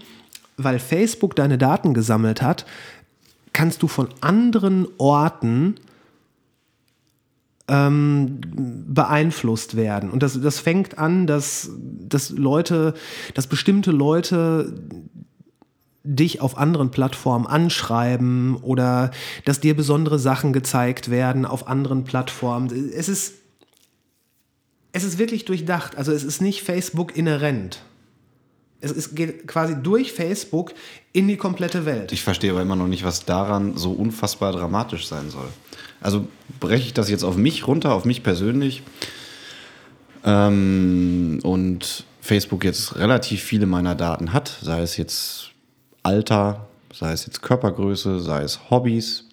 [SPEAKER 1] weil Facebook deine Daten gesammelt hat, kannst du von anderen Orten ähm, beeinflusst werden. Und das, das fängt an, dass, dass Leute, dass bestimmte Leute dich auf anderen Plattformen anschreiben oder dass dir besondere Sachen gezeigt werden auf anderen Plattformen. Es ist, es ist wirklich durchdacht. Also es ist nicht Facebook inhärent. Es, es geht quasi durch Facebook in die komplette Welt.
[SPEAKER 2] Ich verstehe aber immer noch nicht, was daran so unfassbar dramatisch sein soll. Also breche ich das jetzt auf mich runter, auf mich persönlich. Ähm, und Facebook jetzt relativ viele meiner Daten hat, sei es jetzt Alter, sei es jetzt Körpergröße, sei es Hobbys,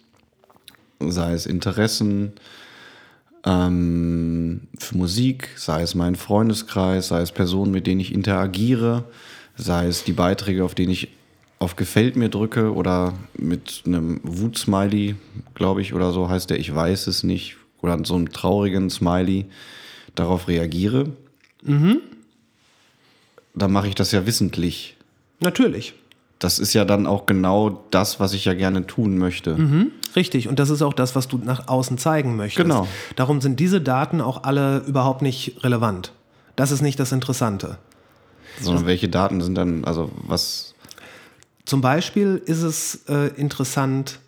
[SPEAKER 2] sei es Interessen ähm, für Musik, sei es mein Freundeskreis, sei es Personen, mit denen ich interagiere, sei es die Beiträge, auf denen ich auf Gefällt mir drücke oder mit einem Wutsmiley, glaube ich, oder so heißt der, ich weiß es nicht, oder so einem traurigen Smiley darauf reagiere, mhm. dann mache ich das ja wissentlich.
[SPEAKER 1] Natürlich
[SPEAKER 2] das ist ja dann auch genau das, was ich ja gerne tun möchte.
[SPEAKER 1] Mhm, richtig, und das ist auch das, was du nach außen zeigen möchtest.
[SPEAKER 2] Genau.
[SPEAKER 1] Darum sind diese Daten auch alle überhaupt nicht relevant. Das ist nicht das Interessante.
[SPEAKER 2] Sondern welche Daten sind dann, also was?
[SPEAKER 1] Zum Beispiel ist es äh, interessant,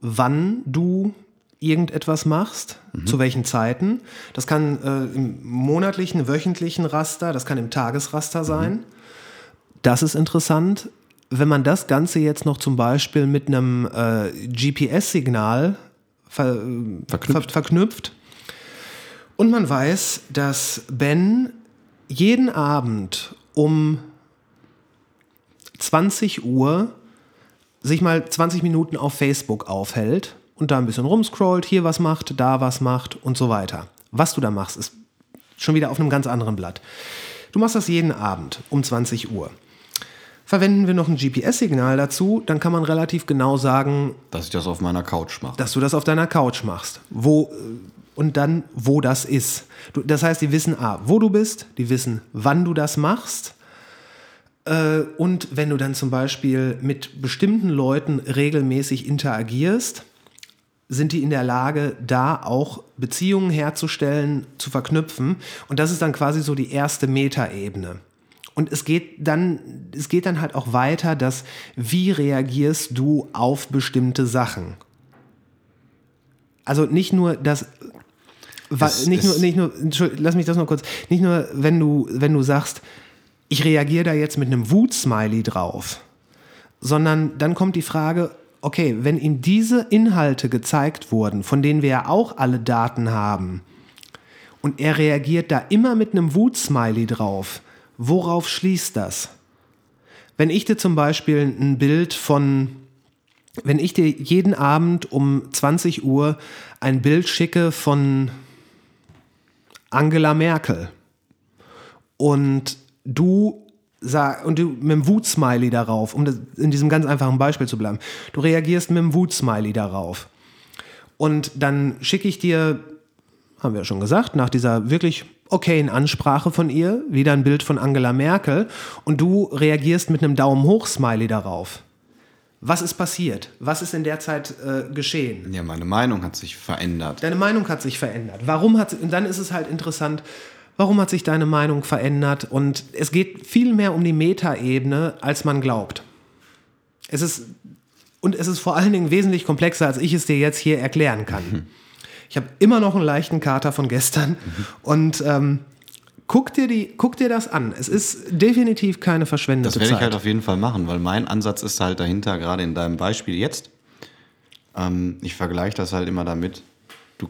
[SPEAKER 1] wann du irgendetwas machst, mhm. zu welchen Zeiten. Das kann äh, im monatlichen, wöchentlichen Raster, das kann im Tagesraster sein. Mhm. Das ist interessant wenn man das Ganze jetzt noch zum Beispiel mit einem äh, GPS-Signal ver verknüpft. Ver verknüpft und man weiß, dass Ben jeden Abend um 20 Uhr sich mal 20 Minuten auf Facebook aufhält und da ein bisschen rumscrollt, hier was macht, da was macht und so weiter. Was du da machst, ist schon wieder auf einem ganz anderen Blatt. Du machst das jeden Abend um 20 Uhr. Verwenden wir noch ein GPS-Signal dazu, dann kann man relativ genau sagen,
[SPEAKER 2] dass ich das auf meiner Couch mache.
[SPEAKER 1] Dass du das auf deiner Couch machst. Wo und dann, wo das ist. Du, das heißt, die wissen A, wo du bist, die wissen, wann du das machst. Äh, und wenn du dann zum Beispiel mit bestimmten Leuten regelmäßig interagierst, sind die in der Lage, da auch Beziehungen herzustellen, zu verknüpfen. Und das ist dann quasi so die erste Metaebene. Und es geht dann, es geht dann halt auch weiter, dass wie reagierst du auf bestimmte Sachen? Also nicht nur das, es, nicht nur, nicht nur, lass mich das noch kurz, nicht nur, wenn du, wenn du sagst, ich reagiere da jetzt mit einem Wut-Smiley drauf, sondern dann kommt die Frage, okay, wenn ihm diese Inhalte gezeigt wurden, von denen wir ja auch alle Daten haben, und er reagiert da immer mit einem Wut-Smiley drauf, Worauf schließt das? Wenn ich dir zum Beispiel ein Bild von, wenn ich dir jeden Abend um 20 Uhr ein Bild schicke von Angela Merkel und du sag, und du mit dem Wut-Smiley darauf, um das, in diesem ganz einfachen Beispiel zu bleiben, du reagierst mit dem Wut-Smiley darauf. Und dann schicke ich dir, haben wir ja schon gesagt, nach dieser wirklich okayen Ansprache von ihr wieder ein Bild von Angela Merkel und du reagierst mit einem Daumen hoch-Smiley darauf. Was ist passiert? Was ist in der Zeit äh, geschehen?
[SPEAKER 2] Ja, meine Meinung hat sich verändert.
[SPEAKER 1] Deine Meinung hat sich verändert. Warum hat und dann ist es halt interessant, warum hat sich deine Meinung verändert? Und es geht viel mehr um die Metaebene, als man glaubt. Es ist und es ist vor allen Dingen wesentlich komplexer, als ich es dir jetzt hier erklären kann. Mhm. Ich habe immer noch einen leichten Kater von gestern mhm. und ähm, guck, dir die, guck dir das an. Es ist definitiv keine verschwendete Zeit.
[SPEAKER 2] Das werde ich halt auf jeden Fall machen, weil mein Ansatz ist halt dahinter, gerade in deinem Beispiel jetzt. Ähm, ich vergleiche das halt immer damit, du,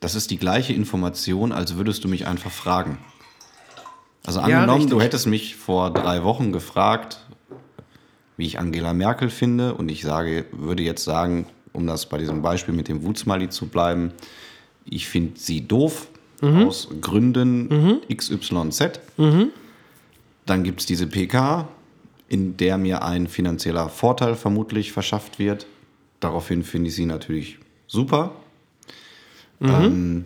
[SPEAKER 2] das ist die gleiche Information, als würdest du mich einfach fragen. Also angenommen, ja, du hättest mich vor drei Wochen gefragt, wie ich Angela Merkel finde, und ich sage, würde jetzt sagen, um das bei diesem Beispiel mit dem Wutzmali zu bleiben, ich finde sie doof mhm. aus Gründen mhm. XYZ. Mhm. Dann gibt es diese PK, in der mir ein finanzieller Vorteil vermutlich verschafft wird. Daraufhin finde ich sie natürlich super. Mhm. Ähm,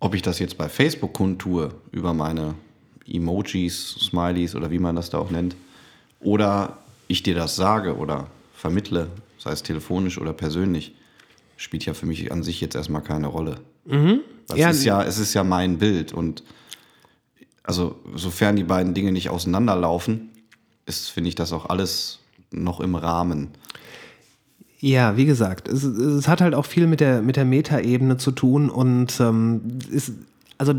[SPEAKER 2] ob ich das jetzt bei Facebook kundtue, über meine Emojis, Smileys oder wie man das da auch nennt, oder ich dir das sage oder vermittle, sei es telefonisch oder persönlich, spielt ja für mich an sich jetzt erstmal keine Rolle. Mhm. Ja, ist ja, es ist ja mein Bild und also sofern die beiden Dinge nicht auseinanderlaufen, ist, finde ich, das auch alles noch im Rahmen.
[SPEAKER 1] Ja, wie gesagt, es, es, hat halt auch viel mit der, mit der Metaebene zu tun und ähm, ist, also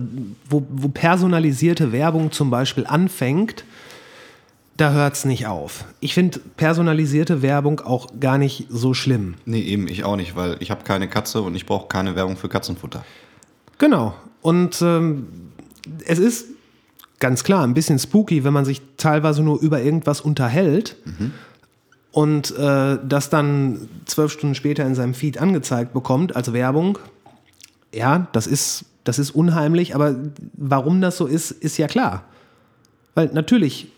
[SPEAKER 1] wo, wo personalisierte Werbung zum Beispiel anfängt, da hört es nicht auf. Ich finde personalisierte Werbung auch gar nicht so schlimm.
[SPEAKER 2] Nee, eben, ich auch nicht, weil ich habe keine Katze und ich brauche keine Werbung für Katzenfutter.
[SPEAKER 1] Genau. Und ähm, es ist ganz klar ein bisschen spooky, wenn man sich teilweise nur über irgendwas unterhält mhm. und äh, das dann zwölf Stunden später in seinem Feed angezeigt bekommt als Werbung. Ja, das ist, das ist unheimlich, aber warum das so ist, ist ja klar. Weil natürlich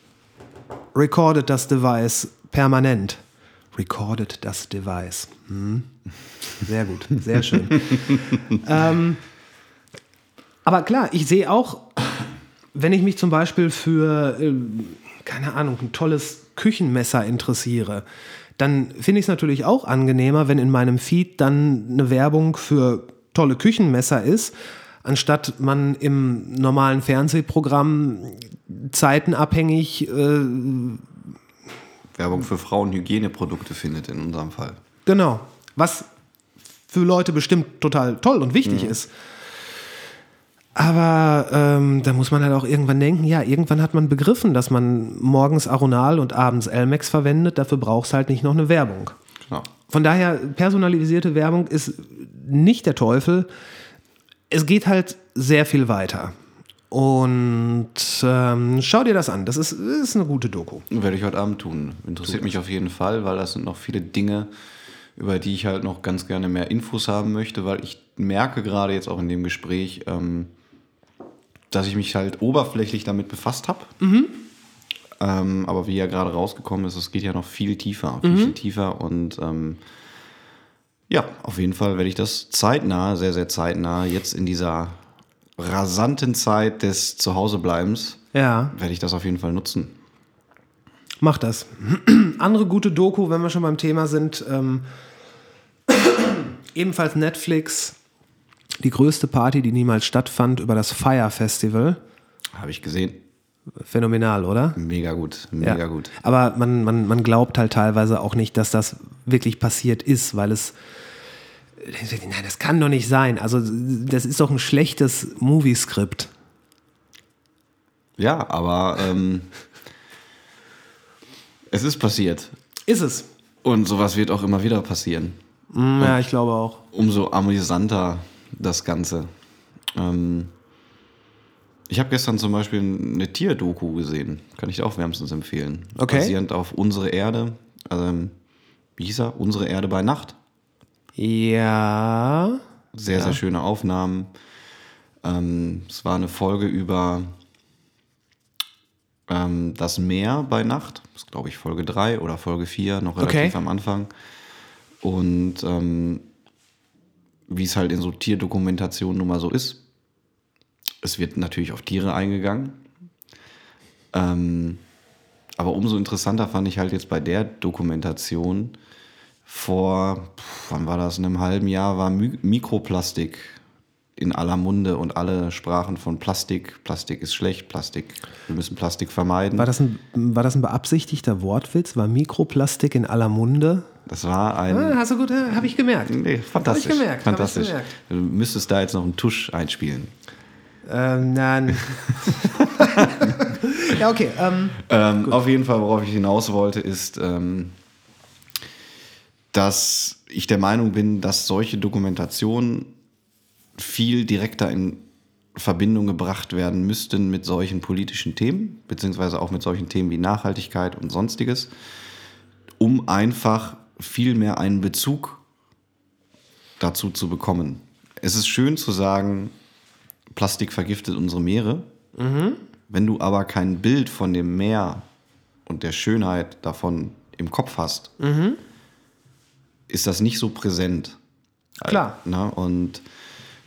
[SPEAKER 1] recorded das Device permanent. Recorded das Device. Hm. Sehr gut, sehr schön. ähm, aber klar, ich sehe auch, wenn ich mich zum Beispiel für, äh, keine Ahnung, ein tolles Küchenmesser interessiere, dann finde ich es natürlich auch angenehmer, wenn in meinem Feed dann eine Werbung für tolle Küchenmesser ist, anstatt man im normalen Fernsehprogramm zeitenabhängig äh,
[SPEAKER 2] Werbung für Frauenhygieneprodukte findet in unserem Fall.
[SPEAKER 1] Genau. Was für Leute bestimmt total toll und wichtig mhm. ist. Aber ähm, da muss man halt auch irgendwann denken, ja, irgendwann hat man begriffen, dass man morgens Aronal und abends Elmex verwendet, dafür braucht es halt nicht noch eine Werbung. Genau. Von daher, personalisierte Werbung ist nicht der Teufel es geht halt sehr viel weiter. Und ähm, schau dir das an. Das ist, ist eine gute Doku.
[SPEAKER 2] Werde ich heute Abend tun. Interessiert mich auf jeden Fall, weil das sind noch viele Dinge, über die ich halt noch ganz gerne mehr Infos haben möchte, weil ich merke gerade jetzt auch in dem Gespräch, ähm, dass ich mich halt oberflächlich damit befasst habe. Mhm. Ähm, aber wie ja gerade rausgekommen ist, es geht ja noch viel tiefer, viel, mhm. viel tiefer und ähm, ja, auf jeden Fall werde ich das zeitnah, sehr, sehr zeitnah, jetzt in dieser rasanten Zeit des Zuhausebleibens, ja. werde ich das auf jeden Fall nutzen.
[SPEAKER 1] Mach das. Andere gute Doku, wenn wir schon beim Thema sind, ähm, ebenfalls Netflix, die größte Party, die niemals stattfand, über das Fire Festival.
[SPEAKER 2] Habe ich gesehen.
[SPEAKER 1] Phänomenal, oder?
[SPEAKER 2] Mega gut, mega ja. gut.
[SPEAKER 1] Aber man, man, man glaubt halt teilweise auch nicht, dass das wirklich passiert ist, weil es Nein, das kann doch nicht sein. Also, das ist doch ein schlechtes Movie-Skript.
[SPEAKER 2] Ja, aber ähm, es ist passiert.
[SPEAKER 1] Ist es.
[SPEAKER 2] Und sowas wird auch immer wieder passieren.
[SPEAKER 1] Mm, ja, ich glaube auch.
[SPEAKER 2] Umso amüsanter das Ganze. Ähm, ich habe gestern zum Beispiel eine Tierdoku gesehen. Kann ich auch wärmstens empfehlen. Okay. Basierend auf Unsere Erde Ähm, wie hieß er? Unsere Erde bei Nacht.
[SPEAKER 1] Ja.
[SPEAKER 2] Sehr,
[SPEAKER 1] ja.
[SPEAKER 2] sehr schöne Aufnahmen. Ähm, es war eine Folge über ähm, das Meer bei Nacht. Das ist, glaube ich, Folge 3 oder Folge 4, noch relativ
[SPEAKER 1] Okay.
[SPEAKER 2] am Anfang. Und ähm, wie es halt in so Tierdokumentationen nun mal so ist. Es wird natürlich auf Tiere eingegangen. Ähm, aber umso interessanter fand ich halt jetzt bei der Dokumentation vor, wann war das, in einem halben Jahr war Mi Mikroplastik in aller Munde und alle sprachen von Plastik. Plastik ist schlecht, Plastik, wir müssen Plastik vermeiden.
[SPEAKER 1] War das, ein, war das ein beabsichtigter Wortwitz? War Mikroplastik in aller Munde?
[SPEAKER 2] Das war ein.
[SPEAKER 1] Ah, hast du gut, äh, habe ich gemerkt.
[SPEAKER 2] Nee, fantastisch.
[SPEAKER 1] Hab ich gemerkt, hab ich
[SPEAKER 2] fantastisch.
[SPEAKER 1] gemerkt.
[SPEAKER 2] Du müsstest da jetzt noch einen Tusch einspielen.
[SPEAKER 1] Ähm, nein. ja, okay. Ähm,
[SPEAKER 2] Ähm, auf jeden Fall, worauf ich hinaus wollte, ist, ähm, dass ich der Meinung bin, dass solche Dokumentationen viel direkter in Verbindung gebracht werden müssten mit solchen politischen Themen, beziehungsweise auch mit solchen Themen wie Nachhaltigkeit und sonstiges, um einfach viel mehr einen Bezug dazu zu bekommen. Es ist schön zu sagen, Plastik vergiftet unsere Meere. Wenn du aber kein Bild von dem Meer und der Schönheit davon im Kopf hast, ist das nicht so präsent.
[SPEAKER 1] Klar.
[SPEAKER 2] Na, und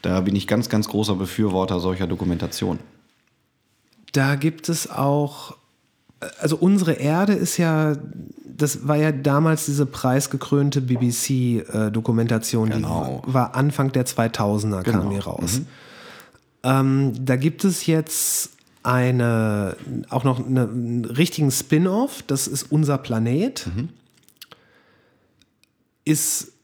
[SPEAKER 2] da bin ich ganz, ganz großer Befürworter solcher Dokumentation.
[SPEAKER 1] Da gibt es auch, also unsere Erde ist ja, das war ja damals diese preisgekrönte BBC-Dokumentation,
[SPEAKER 2] Genau.
[SPEAKER 1] die war Anfang der 2000er kam
[SPEAKER 2] Genau.
[SPEAKER 1] hier raus. Ähm, da gibt es jetzt eine, auch noch eine, einen richtigen Spin-off, das ist Unser Planet. Ist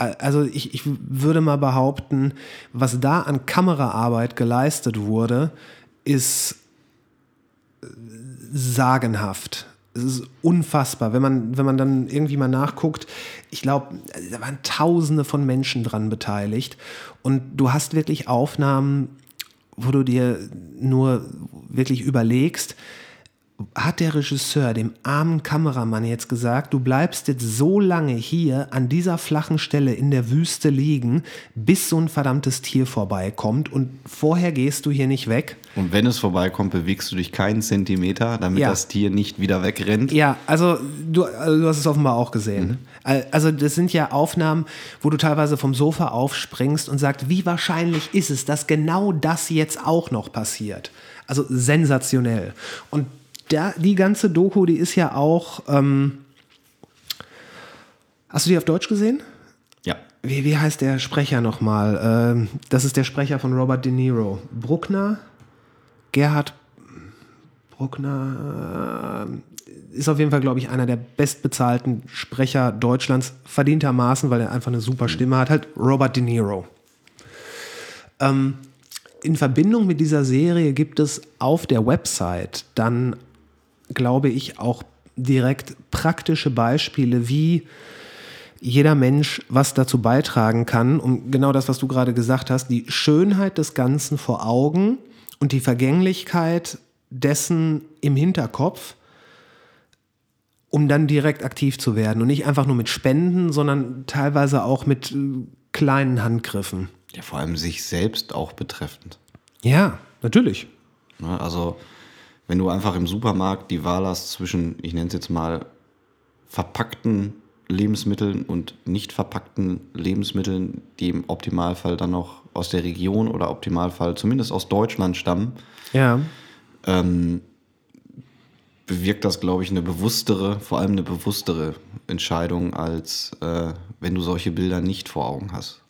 [SPEAKER 1] also ich, ich würde mal behaupten, was da an Kameraarbeit geleistet wurde, ist äh, sagenhaft. Es ist unfassbar, wenn man, wenn man dann irgendwie mal nachguckt. Ich glaube, da waren Tausende von Menschen dran beteiligt. Und du hast wirklich Aufnahmen, wo du dir nur wirklich überlegst, hat der Regisseur dem armen Kameramann jetzt gesagt, du bleibst jetzt so lange hier an dieser flachen Stelle in der Wüste liegen, bis so ein verdammtes Tier vorbeikommt und vorher gehst du hier nicht weg.
[SPEAKER 2] Und wenn es vorbeikommt, bewegst du dich keinen Zentimeter, damit
[SPEAKER 1] Ja.
[SPEAKER 2] das Tier nicht wieder wegrennt.
[SPEAKER 1] Ja, also du, also du hast es offenbar auch gesehen. Al- Also das sind ja Aufnahmen, wo du teilweise vom Sofa aufspringst und sagst, wie wahrscheinlich ist es, dass genau das jetzt auch noch passiert. Also sensationell. Und da, die ganze Doku, die ist ja auch. Ähm, hast du die auf Deutsch gesehen?
[SPEAKER 2] Ja.
[SPEAKER 1] Wie, wie heißt der Sprecher nochmal? Ähm, das ist der Sprecher von Robert De Niro. Bruckner? Gerhard Bruckner äh, ist auf jeden Fall, glaube ich, einer der bestbezahlten Sprecher Deutschlands, verdientermaßen, weil er einfach eine super Stimme hat. Halt Robert De Niro. Ähm, in Verbindung mit dieser Serie gibt es auf der Website dann, glaube ich, auch direkt praktische Beispiele, wie jeder Mensch was dazu beitragen kann, um genau das, was du gerade gesagt hast, die Schönheit des Ganzen vor Augen und die Vergänglichkeit dessen im Hinterkopf, um dann direkt aktiv zu werden und nicht einfach nur mit Spenden, sondern teilweise auch mit äh, kleinen Handgriffen.
[SPEAKER 2] Ja, vor allem sich selbst auch betreffend.
[SPEAKER 1] Ja, natürlich.
[SPEAKER 2] Ne? Also, wenn du einfach im Supermarkt die Wahl hast zwischen, ich nenne es jetzt mal, verpackten Lebensmitteln und nicht verpackten Lebensmitteln, die im Optimalfall dann noch aus der Region oder Optimalfall zumindest aus Deutschland stammen,
[SPEAKER 1] Ja.
[SPEAKER 2] ähm, bewirkt das, glaube ich, eine bewusstere, vor allem eine bewusstere Entscheidung, als äh, wenn du solche Bilder nicht vor Augen hast.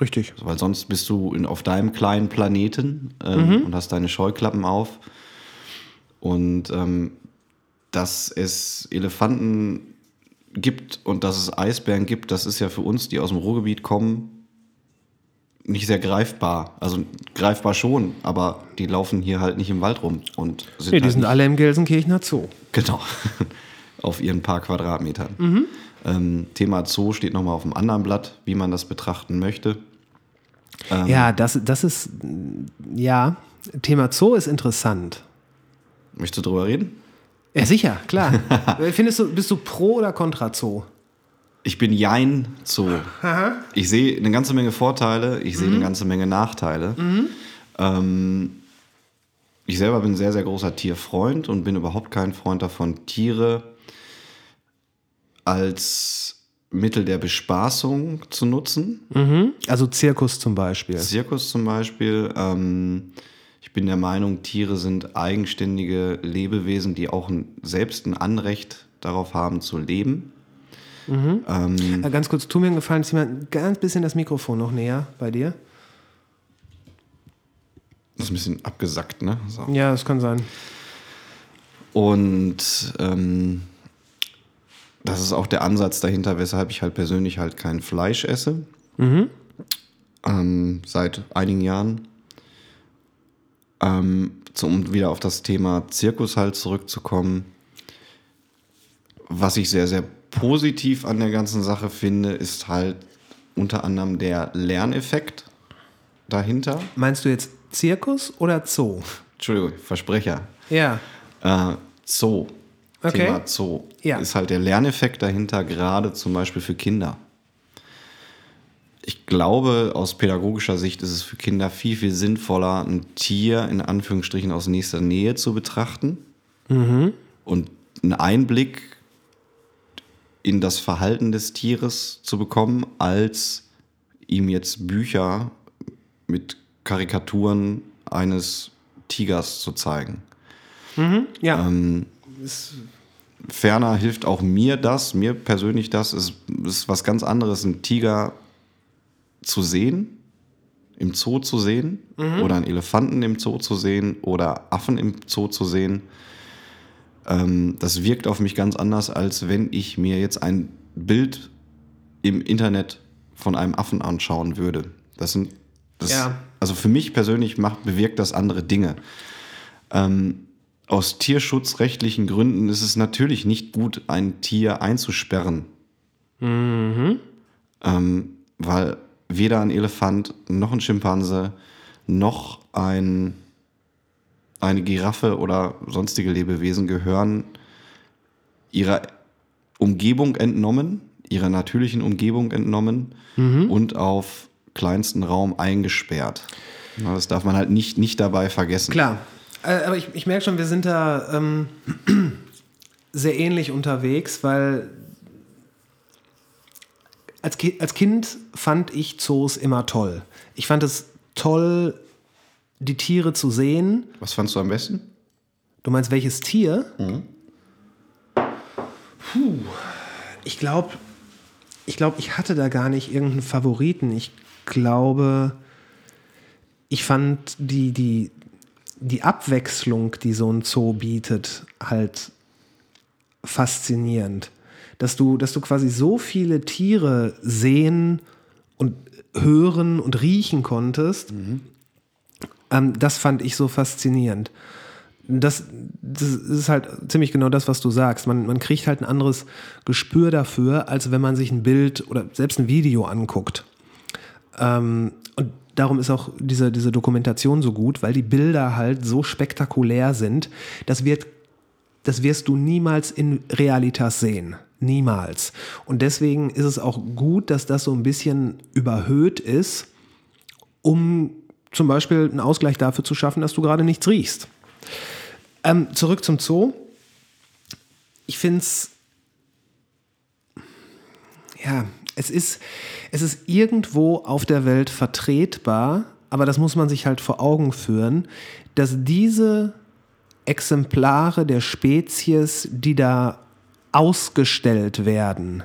[SPEAKER 1] Richtig.
[SPEAKER 2] Weil sonst bist du in, auf deinem kleinen Planeten ähm, und hast deine Scheuklappen auf. Und ähm, dass es Elefanten gibt und dass es Eisbären gibt, das ist ja für uns, die aus dem Ruhrgebiet kommen, nicht sehr greifbar. Also greifbar schon, aber die laufen hier halt nicht im Wald rum und sind
[SPEAKER 1] Nee, die
[SPEAKER 2] halt
[SPEAKER 1] sind alle im Gelsenkirchener Zoo.
[SPEAKER 2] Genau. auf ihren paar Quadratmetern. Ähm, Thema Zoo steht nochmal auf dem anderen Blatt, wie man das betrachten möchte. Ähm,
[SPEAKER 1] Ja, das, das ist, ja, Thema Zoo ist interessant.
[SPEAKER 2] Möchtest du drüber reden?
[SPEAKER 1] Ja, sicher, klar. Findest du, bist du pro oder contra Zoo?
[SPEAKER 2] Ich bin Jein Zoo. Aha. Ich sehe eine ganze Menge Vorteile, ich sehe mhm. eine ganze Menge Nachteile. Mhm. Ähm, ich selber bin ein sehr, sehr großer Tierfreund und bin überhaupt kein Freund davon, Tiere als Mittel der Bespaßung zu nutzen.
[SPEAKER 1] Mhm. Also Zirkus zum Beispiel.
[SPEAKER 2] Zirkus zum Beispiel. Ähm, ich bin der Meinung, Tiere sind eigenständige Lebewesen, die auch ein, selbst ein Anrecht darauf haben zu leben.
[SPEAKER 1] Mhm. Ähm, äh, ganz kurz, tu mir einen Gefallen, zieh mal ein ganz bisschen das Mikrofon noch näher bei dir.
[SPEAKER 2] Das ist ein bisschen abgesackt, ne?
[SPEAKER 1] So. Ja, das kann sein.
[SPEAKER 2] Und ähm, das ist auch der Ansatz dahinter, weshalb ich halt persönlich halt kein Fleisch esse. Mhm. Ähm, seit einigen Jahren. Ähm, um wieder auf das Thema Zirkus halt zurückzukommen. Was ich sehr, sehr positiv an der ganzen Sache finde, ist halt unter anderem der Lerneffekt dahinter.
[SPEAKER 1] Meinst du jetzt Zirkus oder Zoo?
[SPEAKER 2] Entschuldigung, Versprecher.
[SPEAKER 1] Ja.
[SPEAKER 2] Äh, Zoo. Okay. Thema Zoo. Ja. Ist halt der Lerneffekt dahinter, gerade zum Beispiel für Kinder. Ich glaube, aus pädagogischer Sicht ist es für Kinder viel, viel sinnvoller, ein Tier in Anführungsstrichen aus nächster Nähe zu betrachten mhm. und einen Einblick in das Verhalten des Tieres zu bekommen, als ihm jetzt Bücher mit Karikaturen eines Tigers zu zeigen.
[SPEAKER 1] Mhm, ja.
[SPEAKER 2] Ähm, ferner hilft auch mir das, mir persönlich das, ist, ist was ganz anderes, einen Tiger zu sehen, im Zoo zu sehen, mhm. oder einen Elefanten im Zoo zu sehen, oder Affen im Zoo zu sehen. Ähm, das wirkt auf mich ganz anders, als wenn ich mir jetzt ein Bild im Internet von einem Affen anschauen würde. Das sind, das, ja. also für mich persönlich macht, bewirkt das andere Dinge. Ähm, aus tierschutzrechtlichen Gründen ist es natürlich nicht gut, ein Tier einzusperren. Mhm. Ähm, weil weder ein Elefant noch ein Schimpanse noch ein, eine Giraffe oder sonstige Lebewesen gehören ihrer Umgebung entnommen, ihrer natürlichen Umgebung entnommen mhm. und auf kleinsten Raum eingesperrt. Das darf man halt nicht, nicht dabei vergessen.
[SPEAKER 1] Klar, äh, aber ich, ich merke schon, wir sind da ähm, sehr ähnlich unterwegs, weil als, Ki als Kind fand ich Zoos immer toll. Ich fand es toll, die Tiere zu sehen.
[SPEAKER 2] Was fandst du am besten?
[SPEAKER 1] Du meinst welches Tier? Mhm. Puh. Ich glaube, ich glaube, ich hatte da gar nicht irgendeinen Favoriten. Ich glaube, ich fand die, die, die Abwechslung, die so ein Zoo bietet, halt faszinierend. Dass du, dass du quasi so viele Tiere sehen und hören und riechen konntest, mhm. ähm, das fand ich so faszinierend. Das, das ist halt ziemlich genau das, was du sagst. Man, man kriegt halt ein anderes Gespür dafür, als wenn man sich ein Bild oder selbst ein Video anguckt. Ähm, und darum ist auch diese, diese Dokumentation so gut, weil die Bilder halt so spektakulär sind. Das wird, das wirst du niemals in Realitas sehen. Niemals. Und deswegen ist es auch gut, dass das so ein bisschen überhöht ist, um zum Beispiel einen Ausgleich dafür zu schaffen, dass du gerade nichts riechst. Ähm, zurück zum Zoo. Ich finde es, ja, es ist, es ist irgendwo auf der Welt vertretbar, aber das muss man sich halt vor Augen führen, dass diese Exemplare der Spezies, die da ausgestellt werden,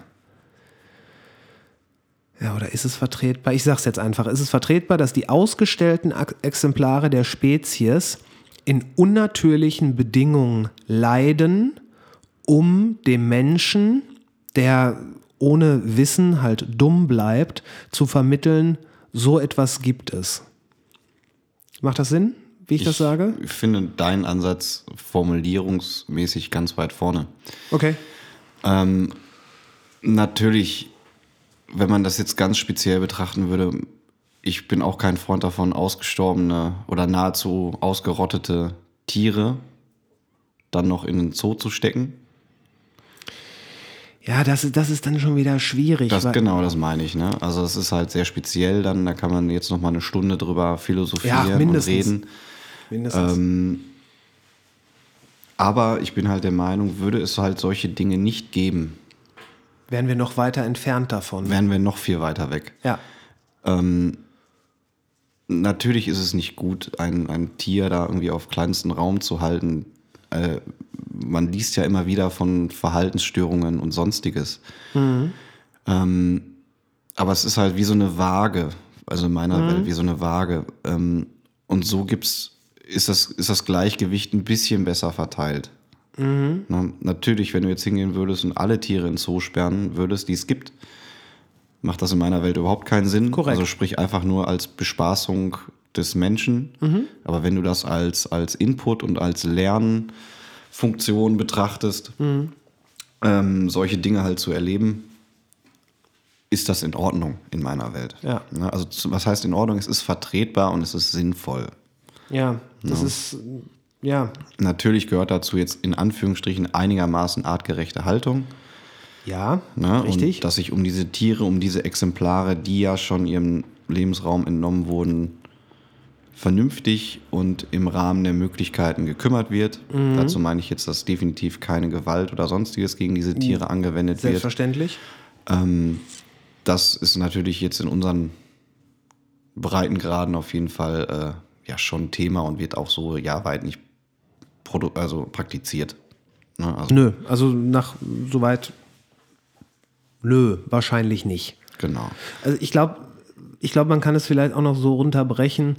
[SPEAKER 1] ja, oder ist es vertretbar? Ich sage es jetzt einfach. Ist es vertretbar, dass die ausgestellten Exemplare der Spezies in unnatürlichen Bedingungen leiden, um dem Menschen, der ohne Wissen halt dumm bleibt, zu vermitteln, so etwas gibt es. Macht das Sinn, wie ich, ich das sage?
[SPEAKER 2] Ich finde deinen Ansatz formulierungsmäßig ganz weit vorne.
[SPEAKER 1] Okay.
[SPEAKER 2] Ähm, natürlich, wenn man das jetzt ganz speziell betrachten würde, ich bin auch kein Freund davon, ausgestorbene oder nahezu ausgerottete Tiere dann noch in den Zoo zu stecken.
[SPEAKER 1] Ja, das, ist- das ist dann schon wieder schwierig.
[SPEAKER 2] Das, genau, das meine ich. Ne? Also es ist halt sehr speziell dann, da kann man jetzt noch mal eine Stunde drüber philosophieren
[SPEAKER 1] Ja,
[SPEAKER 2] und reden.
[SPEAKER 1] Mindestens.
[SPEAKER 2] Ähm, aber ich bin halt der Meinung, würde es halt solche Dinge nicht geben,
[SPEAKER 1] Wären wir noch weiter entfernt davon.
[SPEAKER 2] wären wir noch viel weiter weg.
[SPEAKER 1] Ja.
[SPEAKER 2] Natürlich ist es nicht gut, ein, ein Tier da irgendwie auf kleinsten Raum zu halten. Äh, man liest ja immer wieder von Verhaltensstörungen und sonstiges. Ähm, aber es ist halt wie so eine Waage, also in meiner Welt wie so eine Waage. Ähm, und so gibt's, ist, das, ist das Gleichgewicht ein bisschen besser verteilt. Na, natürlich, wenn du jetzt hingehen würdest und alle Tiere ins Zoo sperren würdest, die es gibt, macht das in meiner Welt überhaupt keinen Sinn.
[SPEAKER 1] Korrekt.
[SPEAKER 2] Also sprich einfach nur als Bespaßung des Menschen. Aber wenn du das als, als Input und als Lernfunktion betrachtest, ähm, solche Dinge halt zu erleben, ist das in Ordnung in meiner Welt.
[SPEAKER 1] Ja.
[SPEAKER 2] Ne, Also was heißt in Ordnung? Es ist vertretbar und es ist sinnvoll.
[SPEAKER 1] Ja, das ist, ja,
[SPEAKER 2] Natürlich gehört dazu jetzt in Anführungsstrichen einigermaßen artgerechte Haltung.
[SPEAKER 1] ja,
[SPEAKER 2] Ne?
[SPEAKER 1] richtig.
[SPEAKER 2] Und dass sich um diese Tiere, um diese Exemplare, die ja schon ihrem Lebensraum entnommen wurden, vernünftig und im Rahmen der Möglichkeiten gekümmert wird.
[SPEAKER 1] Mhm.
[SPEAKER 2] Dazu meine ich jetzt, dass definitiv keine Gewalt oder sonstiges gegen diese Tiere angewendet wird.
[SPEAKER 1] Selbstverständlich.
[SPEAKER 2] Ähm, das ist natürlich jetzt in unseren Breitengraden auf jeden Fall äh, ja schon Thema und wird auch so ja weit nicht also praktiziert. Ne? Also,
[SPEAKER 1] Nö, also nach soweit, nö, wahrscheinlich nicht.
[SPEAKER 2] Genau.
[SPEAKER 1] Also ich glaube, ich glaube, man kann es vielleicht auch noch so runterbrechen,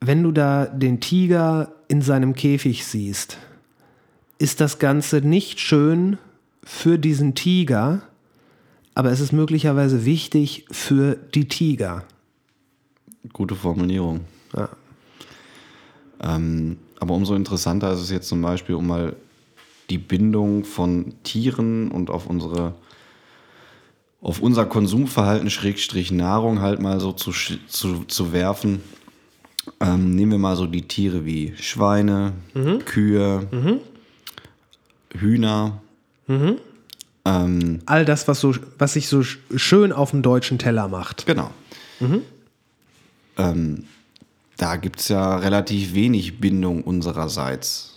[SPEAKER 1] wenn du da den Tiger in seinem Käfig siehst, ist das Ganze nicht schön für diesen Tiger, aber es ist möglicherweise wichtig für die Tiger.
[SPEAKER 2] Gute Formulierung.
[SPEAKER 1] Ja.
[SPEAKER 2] Ähm, aber umso interessanter ist es jetzt zum Beispiel, um mal die Bindung von Tieren und auf unsere auf unser Konsumverhalten Schrägstrich Nahrung halt mal so zu, sch- zu, zu werfen. Ähm, nehmen wir mal so die Tiere wie Schweine, Kühe, Hühner. Ähm,
[SPEAKER 1] All das, was, so, was sich so sch- schön auf dem deutschen Teller macht.
[SPEAKER 2] Genau. Ähm, da gibt es ja relativ wenig Bindung unsererseits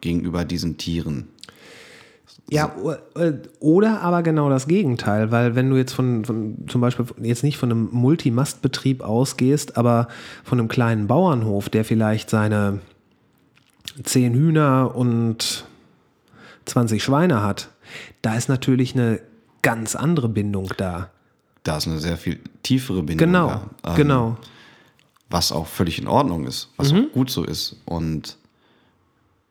[SPEAKER 2] gegenüber diesen Tieren.
[SPEAKER 1] Ja, oder aber genau das Gegenteil, weil wenn du jetzt von, von zum Beispiel jetzt nicht von einem Multimastbetrieb ausgehst, aber von einem kleinen Bauernhof, der vielleicht seine zehn Hühner und 20 Schweine hat, da ist natürlich eine ganz andere Bindung da.
[SPEAKER 2] Da ist eine sehr viel tiefere Bindung.
[SPEAKER 1] Genau,
[SPEAKER 2] da. Ähm,
[SPEAKER 1] genau.
[SPEAKER 2] Was auch völlig in Ordnung ist, was
[SPEAKER 1] Mhm.
[SPEAKER 2] auch gut so ist. Und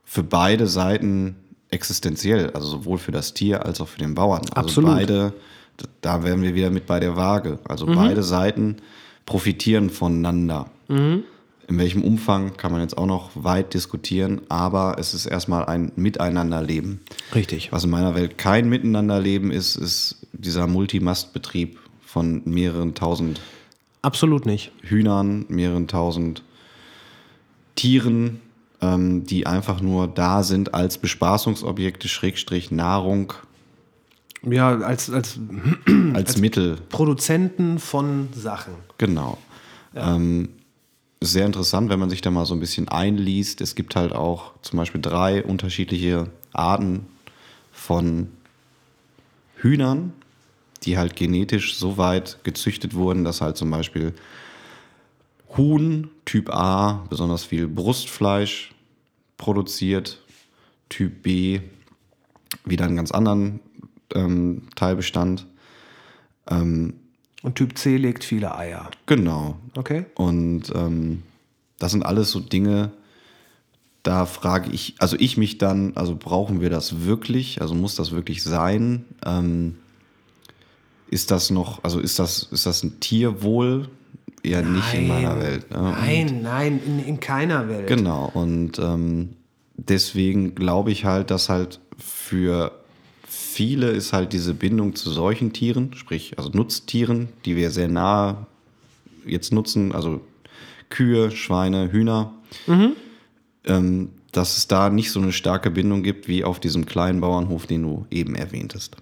[SPEAKER 2] für beide Seiten existenziell, also sowohl für das Tier als auch für den Bauern. Also
[SPEAKER 1] Absolut.
[SPEAKER 2] beide, da wären wir wieder mit bei der Waage. Also
[SPEAKER 1] Mhm.
[SPEAKER 2] beide Seiten profitieren voneinander.
[SPEAKER 1] Mhm.
[SPEAKER 2] In welchem Umfang kann man jetzt auch noch weit diskutieren, aber es ist erstmal ein Miteinanderleben.
[SPEAKER 1] Richtig.
[SPEAKER 2] Was in meiner Welt kein Miteinanderleben ist, ist dieser Multimastbetrieb von mehreren tausend
[SPEAKER 1] Absolut nicht.
[SPEAKER 2] Hühnern, mehreren tausend Tieren, ähm, die einfach nur da sind als Bespaßungsobjekte, Schrägstrich Nahrung,
[SPEAKER 1] Ja, als, als
[SPEAKER 2] als, Mittel.
[SPEAKER 1] Produzenten von Sachen.
[SPEAKER 2] Genau. Ähm, sehr interessant, wenn man sich da mal so ein bisschen einliest. Es gibt halt auch zum Beispiel drei unterschiedliche Arten von Hühnern, die halt genetisch so weit gezüchtet wurden, dass halt zum Beispiel Huhn Typ A besonders viel Brustfleisch produziert, Typ B wieder einen ganz anderen ähm, Teilbestand.
[SPEAKER 1] Und Typ C legt viele Eier.
[SPEAKER 2] Genau,
[SPEAKER 1] Okay?
[SPEAKER 2] Und ähm, das sind alles so Dinge, da frage ich, also ich mich dann, also brauchen wir das wirklich? Also muss das wirklich sein? Ähm, ist das noch, also ist das, ist das ein Tierwohl? Eher nicht in meiner Welt. Ne?
[SPEAKER 1] Nein, nein, in, in keiner Welt.
[SPEAKER 2] Genau. Und ähm, deswegen glaube ich halt, dass halt für viele ist halt diese Bindung zu solchen Tieren, sprich also Nutztieren, die wir sehr nah jetzt nutzen, also Kühe, Schweine, Hühner, ähm, dass es da nicht so eine starke Bindung gibt wie auf diesem kleinen Bauernhof, den du eben erwähntest.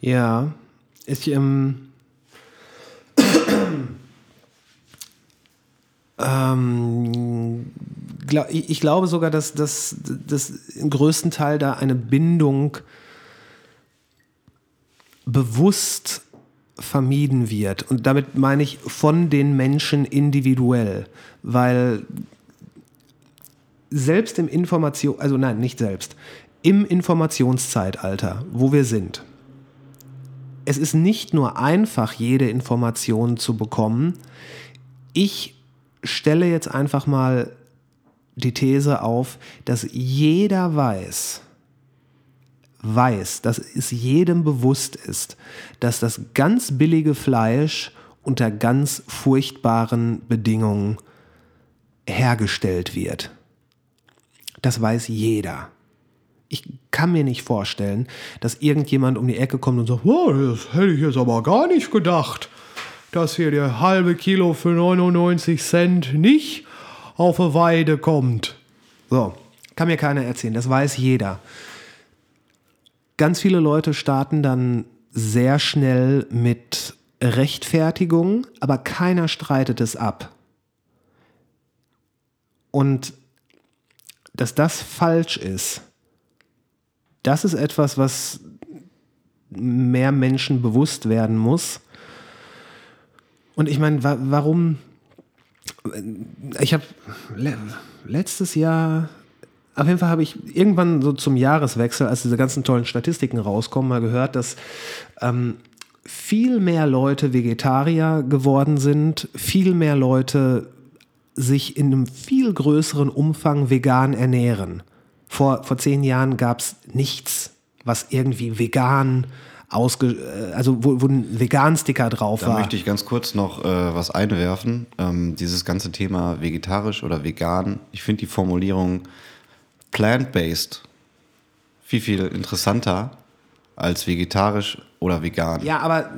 [SPEAKER 1] Ja, ich, ähm, ähm, glaub, ich, ich, glaube sogar, dass das im größten Teil da eine Bindung bewusst vermieden wird. Und damit meine ich von den Menschen individuell, weil selbst im Information, also nein, nicht selbst, im Informationszeitalter, wo wir sind, es ist nicht nur einfach, jede Information zu bekommen. Ich stelle jetzt einfach mal die These auf, dass jeder weiß, weiß, dass es jedem bewusst ist, dass das ganz billige Fleisch unter ganz furchtbaren Bedingungen hergestellt wird. Das weiß jeder. Ich kann mir nicht vorstellen, dass irgendjemand um die Ecke kommt und sagt, oh, das hätte ich jetzt aber gar nicht gedacht, dass hier der halbe Kilo für 99 Cent nicht auf eine Weide kommt. So, kann mir keiner erzählen, das weiß jeder. Ganz viele Leute starten dann sehr schnell mit Rechtfertigung, aber keiner streitet es ab. Und dass das falsch ist, das ist etwas, was mehr Menschen bewusst werden muss. Und ich meine, wa warum? Ich habe le letztes Jahr, auf jeden Fall habe ich irgendwann so zum Jahreswechsel, als diese ganzen tollen Statistiken rauskommen, mal gehört, dass ähm, viel mehr Leute Vegetarier geworden sind, viel mehr Leute sich in einem viel größeren Umfang vegan ernähren. Vor, vor zehn Jahren gab es nichts, was irgendwie vegan ausge, äh, also wo, wo ein Vegan-Sticker drauf
[SPEAKER 2] da
[SPEAKER 1] war.
[SPEAKER 2] Da möchte ich ganz kurz noch äh, was einwerfen. Ähm, dieses ganze Thema vegetarisch oder vegan, ich finde die Formulierung plant-based viel, viel interessanter als vegetarisch oder vegan.
[SPEAKER 1] Ja, aber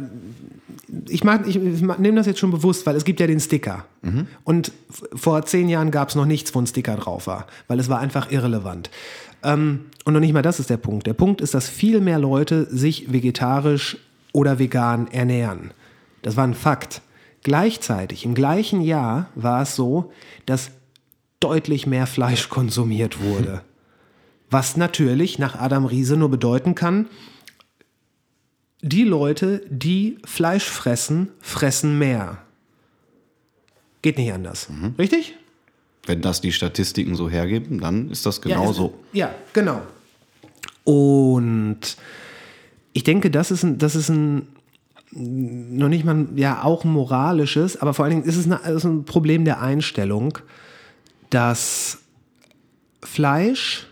[SPEAKER 1] ich, ich, ich nehme das jetzt schon bewusst, weil es gibt ja den Sticker. Mhm. Und vor zehn Jahren gab es noch nichts, wo ein Sticker drauf war, weil es war einfach irrelevant. Ähm, und noch nicht mal das ist der Punkt. Der Punkt ist, dass viel mehr Leute sich vegetarisch oder vegan ernähren. Das war ein Fakt. Gleichzeitig, im gleichen Jahr war es so, dass deutlich mehr Fleisch konsumiert wurde. Was natürlich nach Adam Riese nur bedeuten kann, die Leute, die Fleisch fressen, fressen mehr. Geht nicht anders. Mhm. Richtig?
[SPEAKER 2] Wenn das die Statistiken so hergeben, dann ist das genau
[SPEAKER 1] ja,
[SPEAKER 2] so.
[SPEAKER 1] Ja, genau. Und ich denke, das ist ein, das ist ein noch nicht mal, ja, auch ein moralisches, aber vor allen Dingen ist es, eine, ist ein Problem der Einstellung, dass Fleisch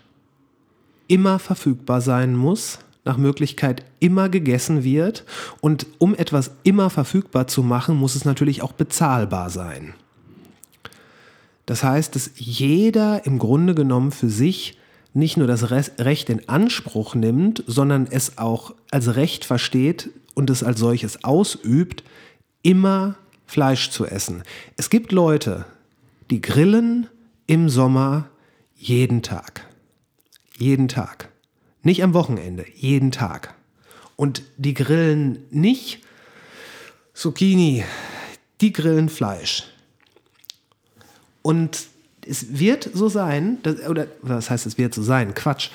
[SPEAKER 1] immer verfügbar sein muss nach Möglichkeit immer gegessen wird. Und um etwas immer verfügbar zu machen, muss es natürlich auch bezahlbar sein. Das heißt, dass jeder im Grunde genommen für sich nicht nur das Recht in Anspruch nimmt, sondern es auch als Recht versteht und es als solches ausübt, immer Fleisch zu essen. Es gibt Leute, die grillen im Sommer jeden Tag. Jeden Tag. Nicht am Wochenende, jeden Tag. Und die grillen nicht Zucchini, die grillen Fleisch. Und es wird so sein, dass, oder was heißt es wird so sein? Quatsch.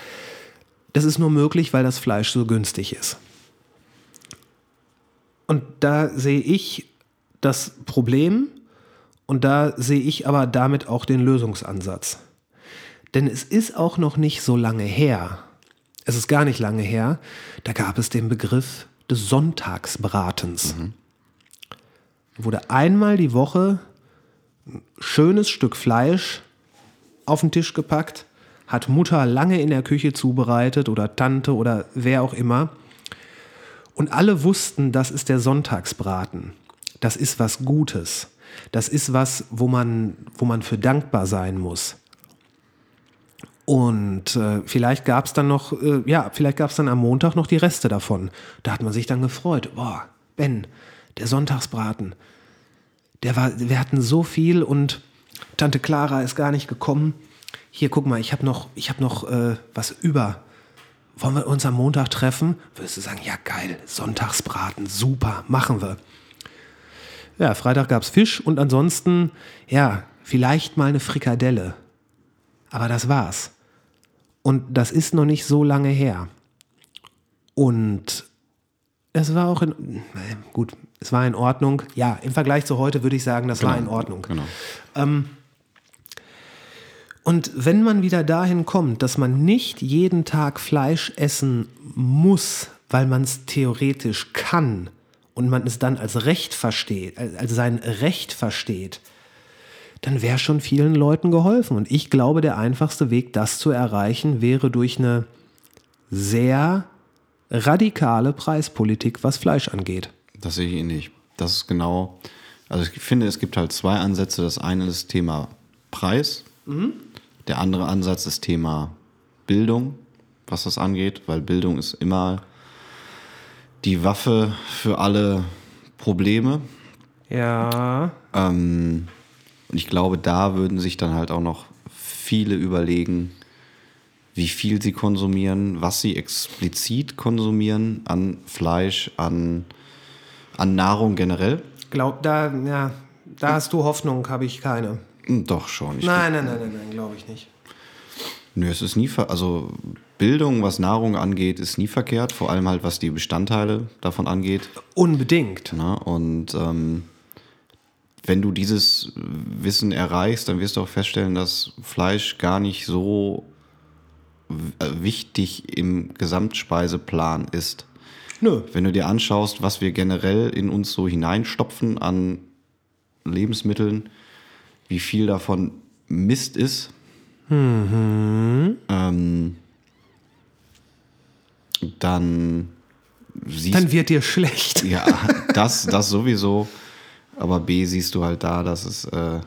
[SPEAKER 1] Das ist nur möglich, weil das Fleisch so günstig ist. Und da sehe ich das Problem und da sehe ich aber damit auch den Lösungsansatz. Denn es ist auch noch nicht so lange her, es ist gar nicht lange her, da gab es den Begriff des Sonntagsbratens. Mhm. Wurde einmal die Woche ein schönes Stück Fleisch auf den Tisch gepackt, hat Mutter lange in der Küche zubereitet oder Tante oder wer auch immer. Und alle wussten, das ist der Sonntagsbraten. Das ist was Gutes. Das ist was, wo man, wo man für dankbar sein muss. Und äh, vielleicht gab es dann noch, äh, ja, vielleicht gab es dann am Montag noch die Reste davon. Da hat man sich dann gefreut. Boah, Ben, der Sonntagsbraten. Der war, wir hatten so viel und Tante Clara ist gar nicht gekommen. hier, guck mal, ich habe noch, ich hab noch äh, was über. Wollen wir uns am Montag treffen? Würdest du sagen, ja geil, Sonntagsbraten, super, machen wir. Ja, Freitag gab es Fisch und ansonsten, ja, vielleicht mal eine Frikadelle. Aber das war's. Und das ist noch nicht so lange her. Und es war auch in, gut, es war in Ordnung. Ja, im Vergleich zu heute würde ich sagen, das
[SPEAKER 2] genau,
[SPEAKER 1] war in Ordnung.
[SPEAKER 2] Genau.
[SPEAKER 1] Ähm, und wenn man wieder dahin kommt, dass man nicht jeden Tag Fleisch essen muss, weil man es theoretisch kann und man es dann als Recht versteht, als sein Recht versteht, dann wäre schon vielen Leuten geholfen. Und ich glaube, der einfachste Weg, das zu erreichen, wäre durch eine sehr radikale Preispolitik, was Fleisch angeht.
[SPEAKER 2] Das sehe ich ähnlich. Das ist genau, also ich finde, es gibt halt zwei Ansätze. Das eine ist das Thema Preis. Mhm. Der andere Ansatz ist Thema Bildung, was das angeht, weil Bildung ist immer die Waffe für alle Probleme.
[SPEAKER 1] Ja.
[SPEAKER 2] Ähm, und ich glaube, da würden sich dann halt auch noch viele überlegen, wie viel sie konsumieren, was sie explizit konsumieren an Fleisch, an, an Nahrung generell.
[SPEAKER 1] Glaub, da, ja, da hast du Hoffnung, habe ich keine.
[SPEAKER 2] Hm, doch schon.
[SPEAKER 1] Nein, nein, nein, nein, nein, glaube ich nicht.
[SPEAKER 2] Nö, es ist nie, also Bildung, was Nahrung angeht, ist nie verkehrt, vor allem halt was die Bestandteile davon angeht.
[SPEAKER 1] Unbedingt.
[SPEAKER 2] Na, und ähm, wenn du dieses Wissen erreichst, dann wirst du auch feststellen, dass Fleisch gar nicht so äh, wichtig im Gesamtspeiseplan ist.
[SPEAKER 1] Nö.
[SPEAKER 2] Wenn du dir anschaust, was wir generell in uns so hineinstopfen an Lebensmitteln, wie viel davon Mist ist,
[SPEAKER 1] mhm.
[SPEAKER 2] ähm, dann siehst
[SPEAKER 1] Dann wird dir schlecht.
[SPEAKER 2] Ja, das, das sowieso. Aber B siehst du halt da, dass es äh,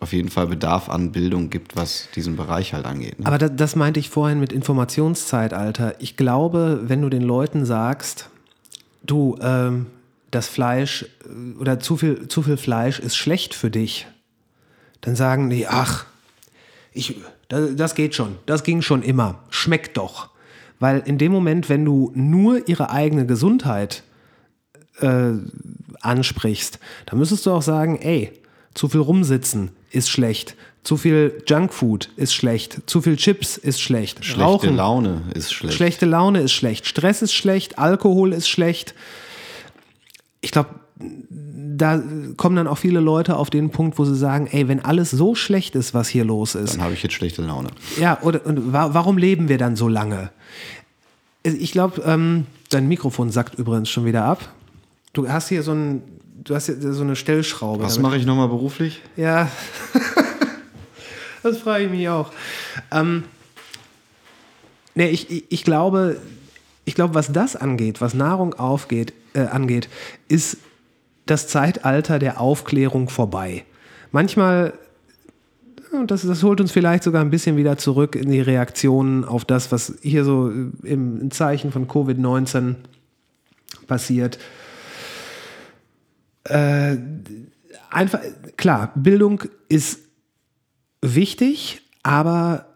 [SPEAKER 2] auf jeden Fall Bedarf an Bildung gibt, was diesen Bereich halt angeht. Ne?
[SPEAKER 1] Aber das, das meinte ich vorhin mit Informationszeitalter. Ich glaube, wenn du den Leuten sagst, du, ähm, das Fleisch äh, oder zu viel, zu viel Fleisch ist schlecht für dich, dann sagen die, ach, ich, das, das geht schon, das ging schon immer, schmeckt doch. Weil in dem Moment, wenn du nur ihre eigene Gesundheit äh, ansprichst, dann müsstest du auch sagen, ey, zu viel rumsitzen ist schlecht. Zu viel Junkfood ist schlecht. Zu viel Chips ist schlecht.
[SPEAKER 2] Schlechte Rauchen, Laune ist schlecht.
[SPEAKER 1] Schlechte Laune ist schlecht. Stress ist schlecht. Alkohol ist schlecht. Ich glaube, da kommen dann auch viele Leute auf den Punkt, wo sie sagen, ey, wenn alles so schlecht ist, was hier los ist.
[SPEAKER 2] Dann habe ich jetzt schlechte Laune.
[SPEAKER 1] Ja, oder und warum leben wir dann so lange? Ich glaube, ähm, dein Mikrofon sackt übrigens schon wieder ab. Du hast hier so ein du hast ja so eine Stellschraube.
[SPEAKER 2] Was mache ich nochmal beruflich?
[SPEAKER 1] Ja, das frage ich mich auch. Ähm, nee, ich, ich, ich, glaube, ich glaube, was das angeht, was Nahrung aufgeht, äh, angeht, ist das Zeitalter der Aufklärung vorbei. Manchmal, das, das holt uns vielleicht sogar ein bisschen wieder zurück in die Reaktionen auf das, was hier so im Zeichen von Covid-19 passiert äh, einfach, klar, Bildung ist wichtig, aber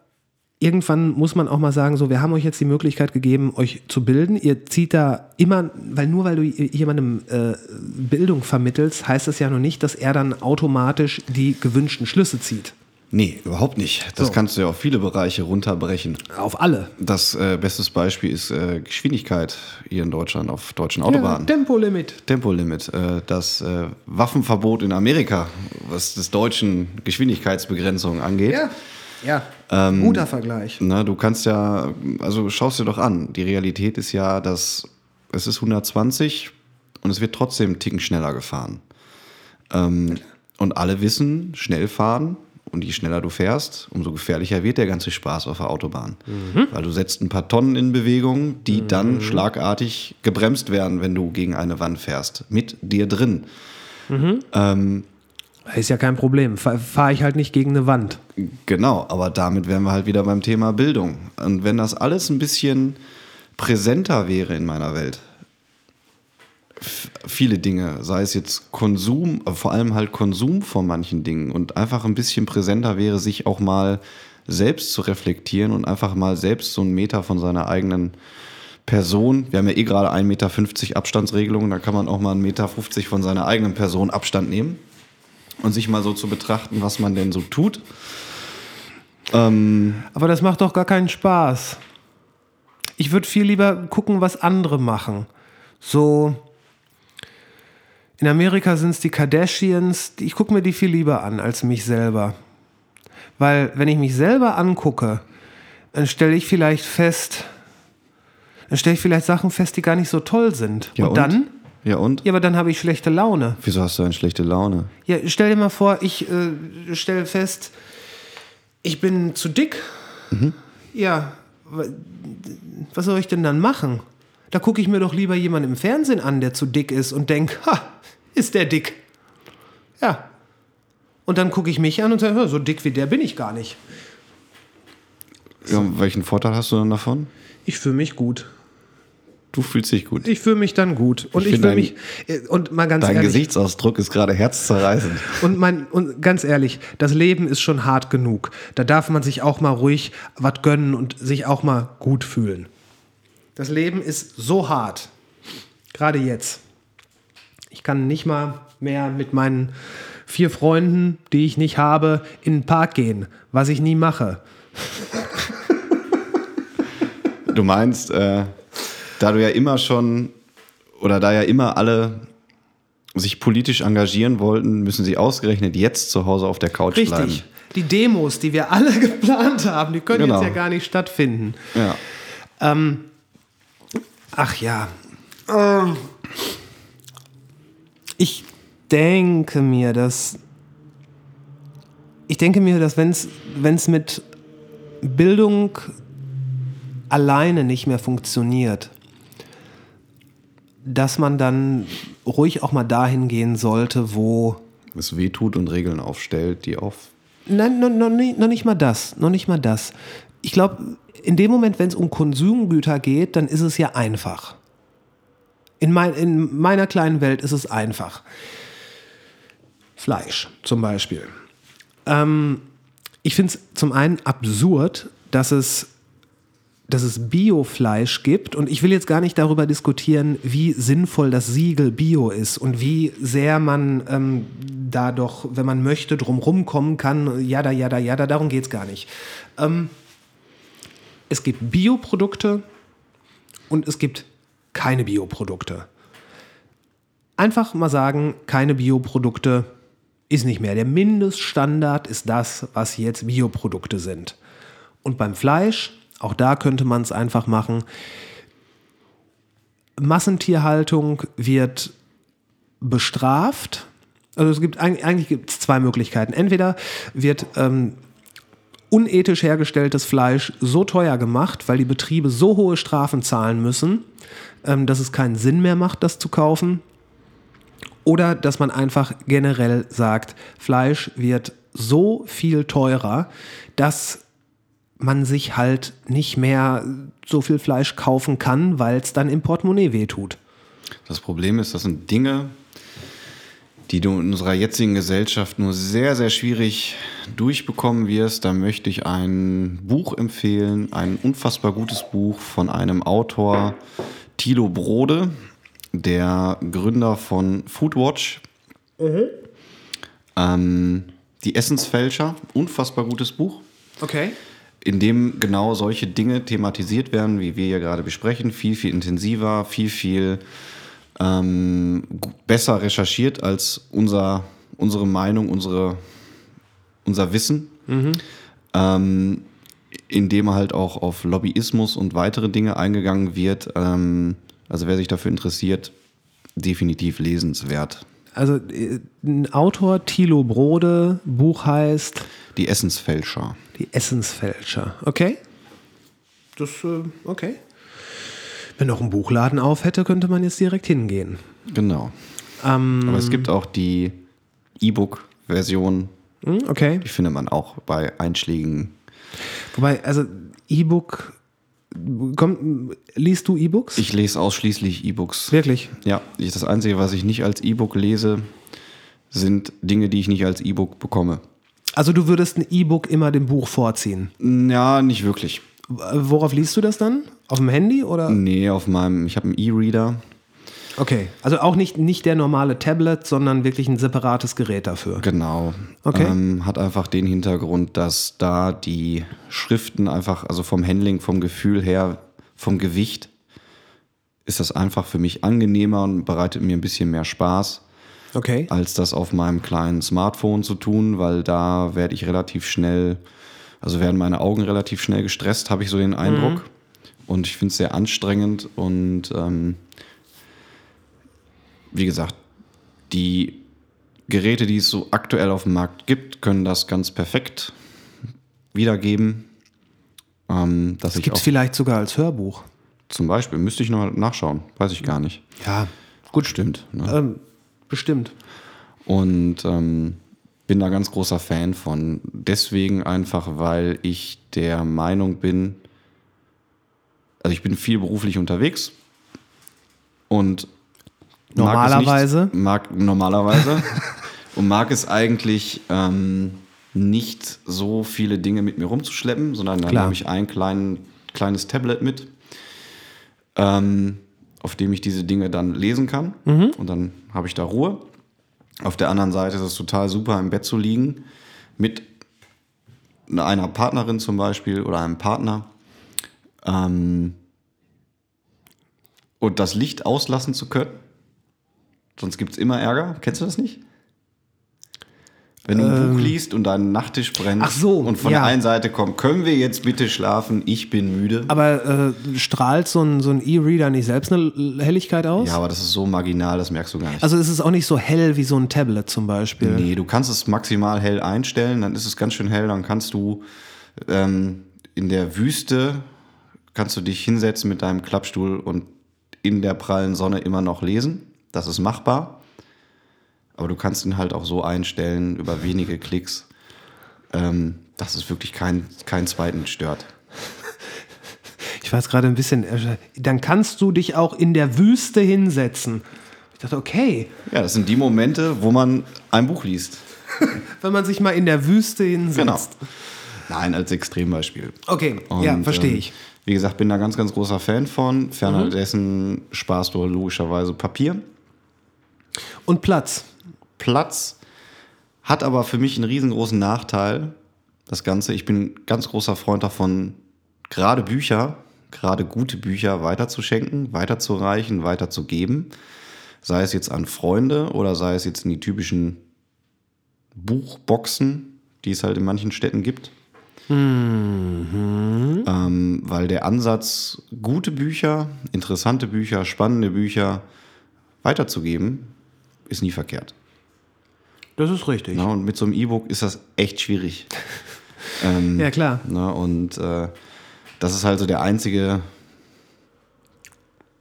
[SPEAKER 1] irgendwann muss man auch mal sagen, so, wir haben euch jetzt die Möglichkeit gegeben, euch zu bilden. Ihr zieht da immer, weil nur weil du jemandem äh, Bildung vermittelst, heißt das ja noch nicht, dass er dann automatisch die gewünschten Schlüsse zieht.
[SPEAKER 2] Nee, überhaupt nicht. Das so. kannst du ja auf viele Bereiche runterbrechen.
[SPEAKER 1] Auf alle.
[SPEAKER 2] Das äh, bestes Beispiel ist äh, Geschwindigkeit hier in Deutschland auf deutschen Autobahnen.
[SPEAKER 1] Ja, Tempolimit.
[SPEAKER 2] Tempolimit. Äh, das äh, Waffenverbot in Amerika, was des deutschen Geschwindigkeitsbegrenzung angeht.
[SPEAKER 1] Ja. Ja, ähm, guter Vergleich.
[SPEAKER 2] Na, du kannst ja, also schaust dir doch an. Die Realität ist ja, dass es ist 120 und es wird trotzdem einen Ticken schneller gefahren. Ähm, und alle wissen, schnell fahren und je schneller du fährst, umso gefährlicher wird der ganze Spaß auf der Autobahn. Mhm. Weil du setzt ein paar Tonnen in Bewegung, die mhm. dann schlagartig gebremst werden, wenn du gegen eine Wand fährst. Mit dir drin.
[SPEAKER 1] Mhm. Ähm, ist ja kein Problem. Fahre ich halt nicht gegen eine Wand.
[SPEAKER 2] Genau, aber damit wären wir halt wieder beim Thema Bildung. Und wenn das alles ein bisschen präsenter wäre in meiner Welt, viele Dinge, sei es jetzt Konsum, äh, vor allem halt Konsum von manchen Dingen und einfach ein bisschen präsenter wäre, sich auch mal selbst zu reflektieren und einfach mal selbst so einen Meter von seiner eigenen Person, wir haben ja eh gerade 1,50 Meter Abstandsregelung, da kann man auch mal 1,50 Meter von seiner eigenen Person Abstand nehmen und sich mal so zu betrachten, was man denn so tut.
[SPEAKER 1] Ähm Aber das macht doch gar keinen Spaß. Ich würde viel lieber gucken, was andere machen. So, in Amerika sind es die Kardashians, ich gucke mir die viel lieber an als mich selber. Weil wenn ich mich selber angucke, dann stelle ich vielleicht fest, dann stelle ich vielleicht Sachen fest, die gar nicht so toll sind.
[SPEAKER 2] Ja,
[SPEAKER 1] und, und dann?
[SPEAKER 2] Ja und?
[SPEAKER 1] Ja, aber dann habe ich schlechte Laune.
[SPEAKER 2] Wieso hast du eine schlechte Laune?
[SPEAKER 1] Ja, stell dir mal vor, ich äh, stelle fest, ich bin zu dick. Mhm. Ja, was soll ich denn dann machen? Da gucke ich mir doch lieber jemanden im Fernsehen an, der zu dick ist und denke, ha, ist der dick. Ja. Und dann gucke ich mich an und sage, so dick wie der bin ich gar nicht.
[SPEAKER 2] Ja, welchen Vorteil hast du dann davon?
[SPEAKER 1] Ich fühle mich gut.
[SPEAKER 2] Du fühlst dich gut.
[SPEAKER 1] Ich fühle mich dann gut. Und ich, ich fühle mich. Äh, und mal ganz
[SPEAKER 2] dein
[SPEAKER 1] ehrlich.
[SPEAKER 2] Dein Gesichtsausdruck ist gerade herzzerreißend.
[SPEAKER 1] Und, mein, und ganz ehrlich, das Leben ist schon hart genug. Da darf man sich auch mal ruhig was gönnen und sich auch mal gut fühlen. Das Leben ist so hart. Gerade jetzt. Ich kann nicht mal mehr mit meinen vier Freunden, die ich nicht habe, in den Park gehen, was ich nie mache.
[SPEAKER 2] Du meinst, äh, da du ja immer schon oder da ja immer alle sich politisch engagieren wollten, müssen sie ausgerechnet jetzt zu Hause auf der Couch
[SPEAKER 1] Richtig.
[SPEAKER 2] bleiben.
[SPEAKER 1] Richtig. Die Demos, die wir alle geplant haben, die können genau. jetzt ja gar nicht stattfinden.
[SPEAKER 2] Ja.
[SPEAKER 1] Ähm, ach ja. Ähm, ich denke mir, dass ich denke mir, dass wenn es mit Bildung alleine nicht mehr funktioniert, dass man dann ruhig auch mal dahin gehen sollte, wo
[SPEAKER 2] es wehtut und Regeln aufstellt, die auf.
[SPEAKER 1] Nein, noch, noch, nicht, noch nicht mal das, noch nicht mal das. Ich glaube, in dem Moment, wenn es um Konsumgüter geht, dann ist es ja einfach. In, mein, in meiner kleinen Welt ist es einfach. Fleisch zum Beispiel. Ähm, ich finde es zum einen absurd, dass es, dass es Biofleisch gibt. Und ich will jetzt gar nicht darüber diskutieren, wie sinnvoll das Siegel Bio ist und wie sehr man ähm, da doch, wenn man möchte, drumherum kommen kann. Jada, jada, jada, darum geht es gar nicht. Ähm, es gibt Bioprodukte und es gibt keine Bioprodukte. Einfach mal sagen, keine Bioprodukte ist nicht mehr. Der Mindeststandard ist das, was jetzt Bioprodukte sind. Und beim Fleisch, auch da könnte man es einfach machen. Massentierhaltung wird bestraft. Also es gibt eigentlich gibt es zwei Möglichkeiten. Entweder wird ähm, unethisch hergestelltes Fleisch so teuer gemacht, weil die Betriebe so hohe Strafen zahlen müssen, ähm, dass es keinen Sinn mehr macht, das zu kaufen. Oder dass man einfach generell sagt, Fleisch wird so viel teurer, dass man sich halt nicht mehr so viel Fleisch kaufen kann, weil es dann im Portemonnaie wehtut.
[SPEAKER 2] Das Problem ist, das sind Dinge, die du in unserer jetzigen Gesellschaft nur sehr, sehr schwierig durchbekommen wirst, da möchte ich ein Buch empfehlen, ein unfassbar gutes Buch von einem Autor, Thilo Brode, der Gründer von Foodwatch. Mhm. Ähm, die Essensfälscher, unfassbar gutes Buch.
[SPEAKER 1] Okay.
[SPEAKER 2] In dem genau solche Dinge thematisiert werden, wie wir hier gerade besprechen, viel, viel intensiver, viel, viel ähm, besser recherchiert als unser, unsere Meinung, unsere, unser Wissen. Mhm. Ähm, indem halt auch auf Lobbyismus und weitere Dinge eingegangen wird. Ähm, also wer sich dafür interessiert, definitiv lesenswert.
[SPEAKER 1] Also äh, ein Autor, Thilo Brode, Buch heißt
[SPEAKER 2] Die Essensfälscher.
[SPEAKER 1] Die Essensfälscher, okay. Das, äh, okay. Wenn noch ein Buchladen auf hätte, könnte man jetzt direkt hingehen.
[SPEAKER 2] Genau. Ähm, Aber es gibt auch die E-Book-Version.
[SPEAKER 1] Hm, okay.
[SPEAKER 2] Die findet man auch bei einschlägigen.
[SPEAKER 1] Wobei, also E-Book Komm, liest du E-Books?
[SPEAKER 2] Ich lese ausschließlich E-Books.
[SPEAKER 1] Wirklich?
[SPEAKER 2] Ja, ich, das Einzige, was ich nicht als E-Book lese, sind Dinge, die ich nicht als E-Book bekomme.
[SPEAKER 1] Also du würdest ein E-Book immer dem Buch vorziehen?
[SPEAKER 2] Ja, nicht wirklich.
[SPEAKER 1] Worauf liest du das dann? Auf dem Handy oder?
[SPEAKER 2] Nee, auf meinem, ich habe einen E-Reader.
[SPEAKER 1] Okay, also auch nicht, nicht der normale Tablet, sondern wirklich ein separates Gerät dafür.
[SPEAKER 2] Genau.
[SPEAKER 1] Okay.
[SPEAKER 2] Ähm, hat einfach den Hintergrund, dass da die Schriften einfach, also vom Handling, vom Gefühl her, vom Gewicht, ist das einfach für mich angenehmer und bereitet mir ein bisschen mehr Spaß,
[SPEAKER 1] Okay.
[SPEAKER 2] als das auf meinem kleinen Smartphone zu tun, weil da werde ich relativ schnell, also werden meine Augen relativ schnell gestresst, habe ich so den Eindruck. Und ich finde es sehr anstrengend und ähm, wie gesagt, die Geräte, die es so aktuell auf dem Markt gibt, können das ganz perfekt wiedergeben. Ähm, ich
[SPEAKER 1] Gibt es vielleicht sogar als Hörbuch?
[SPEAKER 2] zum Beispiel, müsste ich noch nachschauen, weiß ich gar nicht.
[SPEAKER 1] Ja,
[SPEAKER 2] Gut, stimmt. Ne?
[SPEAKER 1] ähm, bestimmt.
[SPEAKER 2] Und ähm, bin da ganz großer Fan von. Deswegen einfach, weil ich der Meinung bin, also ich bin viel beruflich unterwegs und
[SPEAKER 1] Normalerweise?
[SPEAKER 2] mag, mag normalerweise und mag es eigentlich ähm, nicht so viele Dinge mit mir rumzuschleppen, sondern dann
[SPEAKER 1] Klar.
[SPEAKER 2] habe ich ein klein, kleines Tablet mit, ähm, auf dem ich diese Dinge dann lesen kann und dann habe ich da Ruhe. Auf der anderen Seite ist es total super, im Bett zu liegen mit einer Partnerin zum Beispiel oder einem Partner ähm, und das Licht auslassen zu können. Sonst gibt es immer Ärger. Kennst du das nicht? Wenn du ein Buch liest und dein Nachttisch brennt
[SPEAKER 1] Ähm. Ach so,
[SPEAKER 2] und von
[SPEAKER 1] ja.
[SPEAKER 2] der einen Seite kommt, können wir jetzt bitte schlafen, ich bin müde.
[SPEAKER 1] Aber äh, strahlt so ein, so ein E-Reader nicht selbst eine Helligkeit aus?
[SPEAKER 2] ja, aber das ist so marginal, das merkst du gar nicht.
[SPEAKER 1] Also ist es auch nicht so hell wie so ein Tablet zum Beispiel.
[SPEAKER 2] Nee, du kannst es maximal hell einstellen, dann ist es ganz schön hell, dann kannst du ähm, in der Wüste, kannst du dich hinsetzen mit deinem Klappstuhl und in der prallen Sonne immer noch lesen. Das ist machbar. Aber du kannst ihn halt auch so einstellen über wenige Klicks, ähm, dass es wirklich keinen keinen zweiten stört.
[SPEAKER 1] Ich war jetzt gerade ein bisschen. ersch- Dann kannst du dich auch in der Wüste hinsetzen. Ich dachte, okay,
[SPEAKER 2] Ja, das sind die Momente, wo man ein Buch liest.
[SPEAKER 1] wenn man sich mal in der Wüste hinsetzt.
[SPEAKER 2] Genau. Nein, als Extrembeispiel.
[SPEAKER 1] Okay, ja,
[SPEAKER 2] Und,
[SPEAKER 1] verstehe
[SPEAKER 2] ähm,
[SPEAKER 1] ich.
[SPEAKER 2] Wie gesagt, bin da ganz, ganz großer Fan von. Ferner dessen sparst du logischerweise Papier.
[SPEAKER 1] Und Platz.
[SPEAKER 2] Platz hat aber für mich einen riesengroßen Nachteil. Das Ganze, ich bin ganz großer Freund davon, gerade Bücher, gerade gute Bücher weiterzuschenken, weiterzureichen, weiterzugeben. Sei es jetzt an Freunde oder sei es jetzt in die typischen Buchboxen, die es halt in manchen Städten gibt. Ähm, weil der Ansatz, gute Bücher, interessante Bücher, spannende Bücher weiterzugeben, ist nie verkehrt.
[SPEAKER 1] Das ist richtig.
[SPEAKER 2] Na, und mit so einem E-Book ist das echt schwierig. ähm,
[SPEAKER 1] Ja, klar.
[SPEAKER 2] na, und äh, das ist halt so der einzige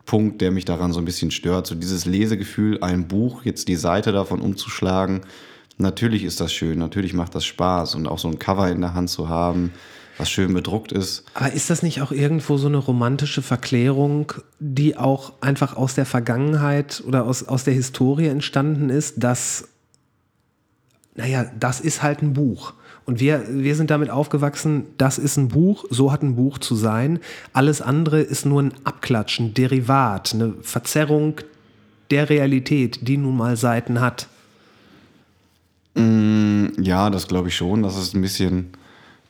[SPEAKER 2] Punkt, der mich daran so ein bisschen stört. So dieses Lesegefühl, ein Buch, jetzt die Seite davon umzuschlagen. Natürlich ist das schön, natürlich macht das Spaß und auch so ein Cover in der Hand zu haben, was schön bedruckt ist.
[SPEAKER 1] Aber ist das nicht auch irgendwo so eine romantische Verklärung, die auch einfach aus der Vergangenheit oder aus, aus der Historie entstanden ist, dass, naja, das ist halt ein Buch. Und wir, wir sind damit aufgewachsen, das ist ein Buch, so hat ein Buch zu sein. Alles andere ist nur ein Abklatsch, ein Derivat, eine Verzerrung der Realität, die nun mal Seiten hat.
[SPEAKER 2] Ja, das glaube ich schon, dass es ein bisschen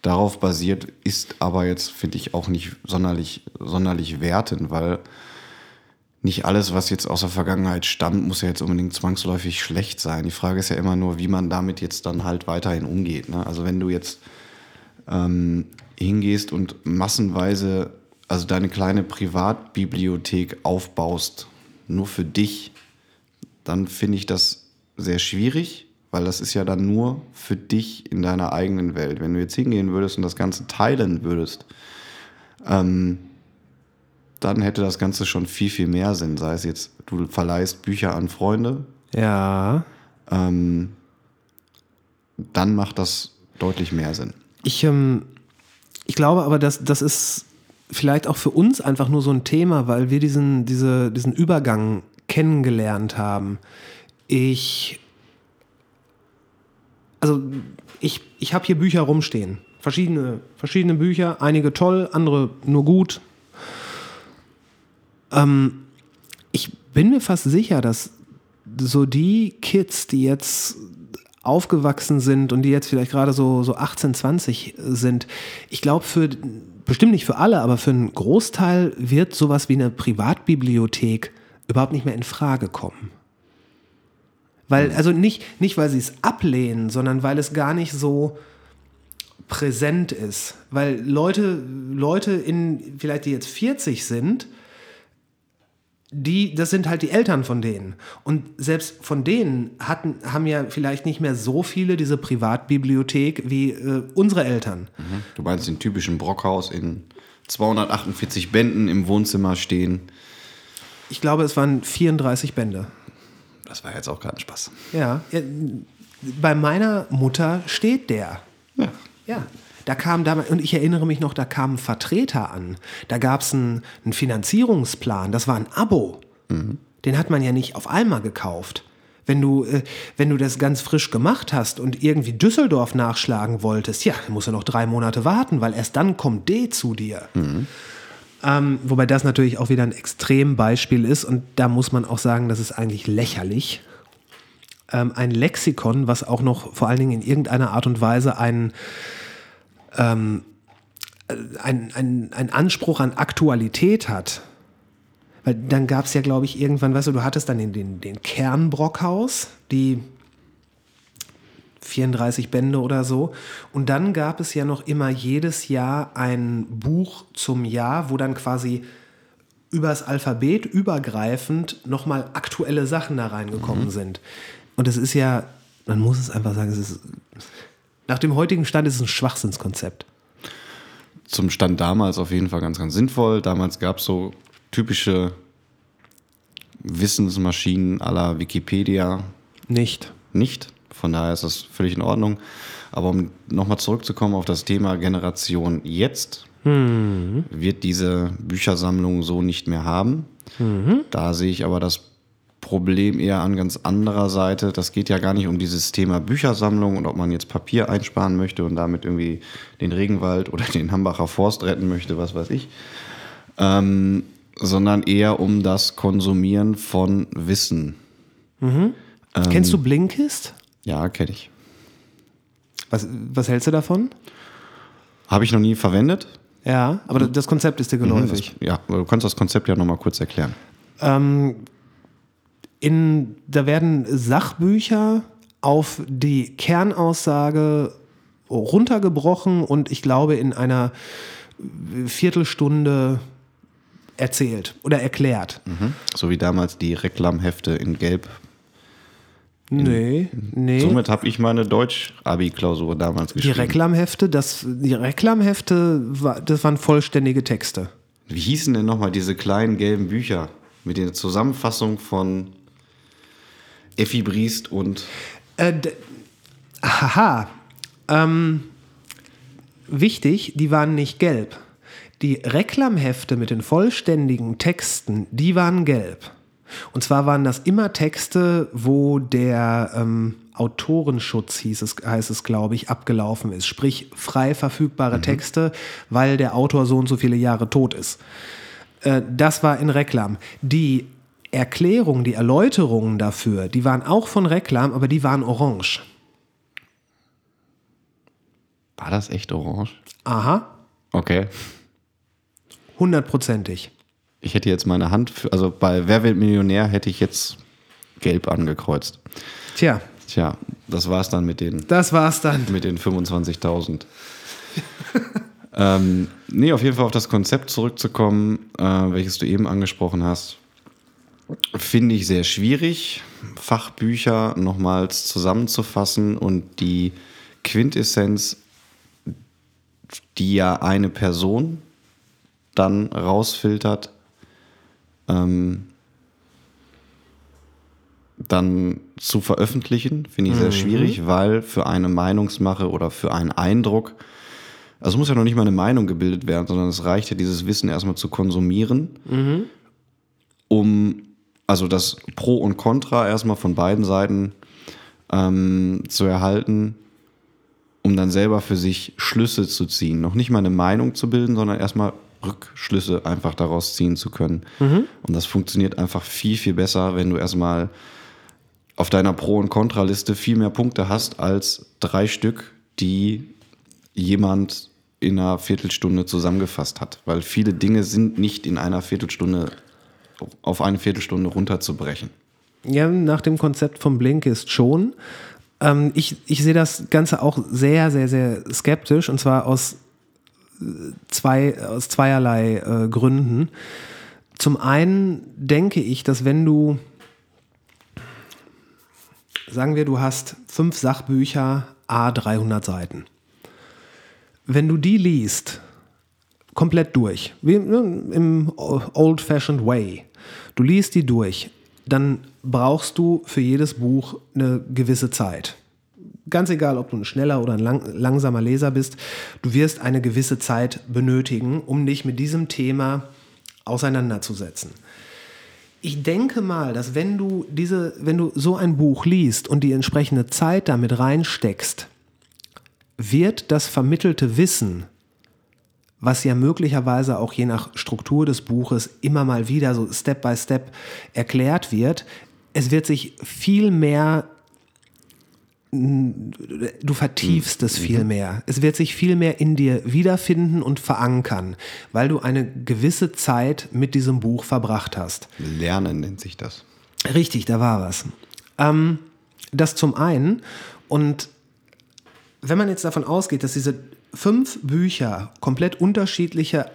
[SPEAKER 2] darauf basiert, ist aber jetzt, finde ich, auch nicht sonderlich, sonderlich wertend, weil nicht alles, was jetzt aus der Vergangenheit stammt, muss ja jetzt unbedingt zwangsläufig schlecht sein. Die Frage ist ja immer nur, wie man damit jetzt dann halt weiterhin umgeht. Ne? Also wenn du jetzt ähm, hingehst und massenweise, also deine kleine Privatbibliothek aufbaust, nur für dich, dann finde ich das sehr schwierig, weil das ist ja dann nur für dich in deiner eigenen Welt. Wenn du jetzt hingehen würdest und das Ganze teilen würdest, ähm, dann hätte das Ganze schon viel, viel mehr Sinn. Sei es jetzt, du verleihst Bücher an Freunde,
[SPEAKER 1] Ja.
[SPEAKER 2] ähm, dann macht das deutlich mehr Sinn.
[SPEAKER 1] Ich, ähm, ich glaube aber, dass das ist vielleicht auch für uns einfach nur so ein Thema, weil wir diesen, diese, diesen Übergang kennengelernt haben. Ich, also ich, ich habe hier Bücher rumstehen. Verschiedene, verschiedene Bücher, einige toll, andere nur gut. Ähm, ich bin mir fast sicher, dass so die Kids, die jetzt aufgewachsen sind und die jetzt vielleicht gerade so, so 18, 20 sind, ich glaube für, bestimmt nicht für alle, aber für einen Großteil wird sowas wie eine Privatbibliothek überhaupt nicht mehr in Frage kommen. Weil, also nicht, nicht weil sie es ablehnen, sondern weil es gar nicht so präsent ist. Weil Leute, Leute in, vielleicht die jetzt 40 sind, die, das sind halt die Eltern von denen. Und selbst von denen hatten, haben ja vielleicht nicht mehr so viele diese Privatbibliothek wie äh, unsere Eltern.
[SPEAKER 2] Mhm. Du meinst den typischen Brockhaus in 248 Bänden im Wohnzimmer stehen.
[SPEAKER 1] Ich glaube, es waren 34 Bände.
[SPEAKER 2] Das war jetzt auch kein Spaß.
[SPEAKER 1] Ja, bei meiner Mutter steht der.
[SPEAKER 2] Ja.
[SPEAKER 1] Ja. Da kam damals, und ich erinnere mich noch, da kamen Vertreter an. Da gab es einen, einen, Finanzierungsplan, das war ein Abo. Mhm. Den hat man ja nicht auf einmal gekauft. Wenn du, äh, wenn du das ganz frisch gemacht hast und irgendwie Düsseldorf nachschlagen wolltest, ja, dann musst du noch drei Monate warten, weil erst dann kommt D zu dir. Mhm. Ähm, wobei das natürlich auch wieder ein Extrembeispiel ist und da muss man auch sagen, das ist eigentlich lächerlich. Ähm, ein Lexikon, was auch noch vor allen Dingen in irgendeiner Art und Weise einen ähm, ein, ein, ein Anspruch an Aktualität hat, weil dann gab es ja, glaube ich, irgendwann, weißt du, du hattest dann den, den, den Kern die 34 Bände oder so. Und dann gab es ja noch immer jedes Jahr ein Buch zum Jahr, wo dann quasi übers Alphabet übergreifend nochmal aktuelle Sachen da reingekommen mhm. sind. Und es ist ja, man muss es einfach sagen, es ist nach dem heutigen Stand ist es ein Schwachsinnskonzept.
[SPEAKER 2] Zum Stand damals auf jeden Fall ganz, ganz sinnvoll. Damals gab es so typische Wissensmaschinen aller Wikipedia.
[SPEAKER 1] Nicht.
[SPEAKER 2] Nicht. Von daher ist das völlig in Ordnung. Aber um nochmal zurückzukommen auf das Thema Generation jetzt, mhm. wird diese Büchersammlung so nicht mehr haben. Mhm. Da sehe ich aber das Problem eher an ganz anderer Seite. Das geht ja gar nicht um dieses Thema Büchersammlung und ob man jetzt Papier einsparen möchte und damit irgendwie den Regenwald oder den Hambacher Forst retten möchte, was weiß ich. Ähm, sondern eher um das Konsumieren von Wissen.
[SPEAKER 1] Mhm. Ähm, Kennst du Blinkist?
[SPEAKER 2] Ja, kenne ich.
[SPEAKER 1] Was, was hältst du davon?
[SPEAKER 2] Habe ich noch nie verwendet.
[SPEAKER 1] Ja, aber das Konzept ist dir mhm, geläufig.
[SPEAKER 2] Das, ja, du kannst das Konzept ja nochmal kurz erklären.
[SPEAKER 1] Ähm, in, da werden Sachbücher auf die Kernaussage runtergebrochen und ich glaube in einer Viertelstunde erzählt oder erklärt.
[SPEAKER 2] Mhm. So wie damals die Reklamhefte in Gelb.
[SPEAKER 1] Nee, nee.
[SPEAKER 2] Somit habe ich meine Deutsch-Abi-Klausur damals geschrieben.
[SPEAKER 1] Die Reklamhefte, das, die Reklamhefte, das waren vollständige Texte.
[SPEAKER 2] Wie hießen denn nochmal diese kleinen gelben Bücher mit der Zusammenfassung von Effi Briest und.
[SPEAKER 1] Äh, haha. Ähm, wichtig, die waren nicht gelb. Die Reklamhefte mit den vollständigen Texten, die waren gelb. Und zwar waren das immer Texte, wo der ähm, Autorenschutz, hieß es, heißt es, glaube ich, abgelaufen ist. Sprich, frei verfügbare mhm. Texte, weil der Autor so und so viele Jahre tot ist. Äh, das war in Reklam. Die Erklärungen, die Erläuterungen dafür, die waren auch von Reklam, aber die waren orange.
[SPEAKER 2] War das echt orange?
[SPEAKER 1] Aha.
[SPEAKER 2] Okay.
[SPEAKER 1] Hundertprozentig.
[SPEAKER 2] Ich hätte jetzt meine Hand, für, also bei Wer wird Millionär hätte ich jetzt gelb angekreuzt.
[SPEAKER 1] Tja.
[SPEAKER 2] Tja, das war's dann mit den.
[SPEAKER 1] Das war's dann.
[SPEAKER 2] Mit den 25.000. ähm, nee, auf jeden Fall auf das Konzept zurückzukommen, äh, welches du eben angesprochen hast. Finde ich sehr schwierig, Fachbücher nochmals zusammenzufassen und die Quintessenz, die ja eine Person dann rausfiltert, ähm, dann zu veröffentlichen, finde ich sehr mhm. schwierig, weil für eine Meinungsmache oder für einen Eindruck also muss ja noch nicht mal eine Meinung gebildet werden, sondern es reicht ja, dieses Wissen erstmal zu konsumieren, mhm. um also das Pro und Contra erstmal von beiden Seiten ähm, zu erhalten, um dann selber für sich Schlüsse zu ziehen. Noch nicht mal eine Meinung zu bilden, sondern erstmal Rückschlüsse einfach daraus ziehen zu können. Mhm. Und das funktioniert einfach viel, viel besser, wenn du erstmal auf deiner Pro- und Kontraliste viel mehr Punkte hast als drei Stück, die jemand in einer Viertelstunde zusammengefasst hat. Weil viele Dinge sind nicht in einer Viertelstunde auf eine Viertelstunde runterzubrechen.
[SPEAKER 1] Ja, nach dem Konzept von Blinkist schon. Ähm, ich, ich sehe das Ganze auch sehr, sehr, sehr skeptisch und zwar aus, zwei, aus zweierlei äh, Gründen. Zum einen denke ich, dass wenn du, sagen wir, du hast fünf Sachbücher, a 300 Seiten. Wenn du die liest, komplett durch, wie ne, im old-fashioned way, du liest die durch, dann brauchst du für jedes Buch eine gewisse Zeit. Ganz egal, ob du ein schneller oder ein lang, langsamer Leser bist, du wirst eine gewisse Zeit benötigen, um dich mit diesem Thema auseinanderzusetzen. Ich denke mal, dass wenn du diese, wenn du so ein Buch liest und die entsprechende Zeit damit reinsteckst, wird das vermittelte Wissen was ja möglicherweise auch je nach Struktur des Buches immer mal wieder so Step by Step erklärt wird. Es wird sich viel mehr, du vertiefst es viel mhm. mehr. Es wird sich viel mehr in dir wiederfinden und verankern, weil du eine gewisse Zeit mit diesem Buch verbracht hast.
[SPEAKER 2] Lernen nennt sich das.
[SPEAKER 1] Richtig, da war was. Ähm, das zum einen. Und wenn man jetzt davon ausgeht, dass diese fünf Bücher komplett unterschiedliche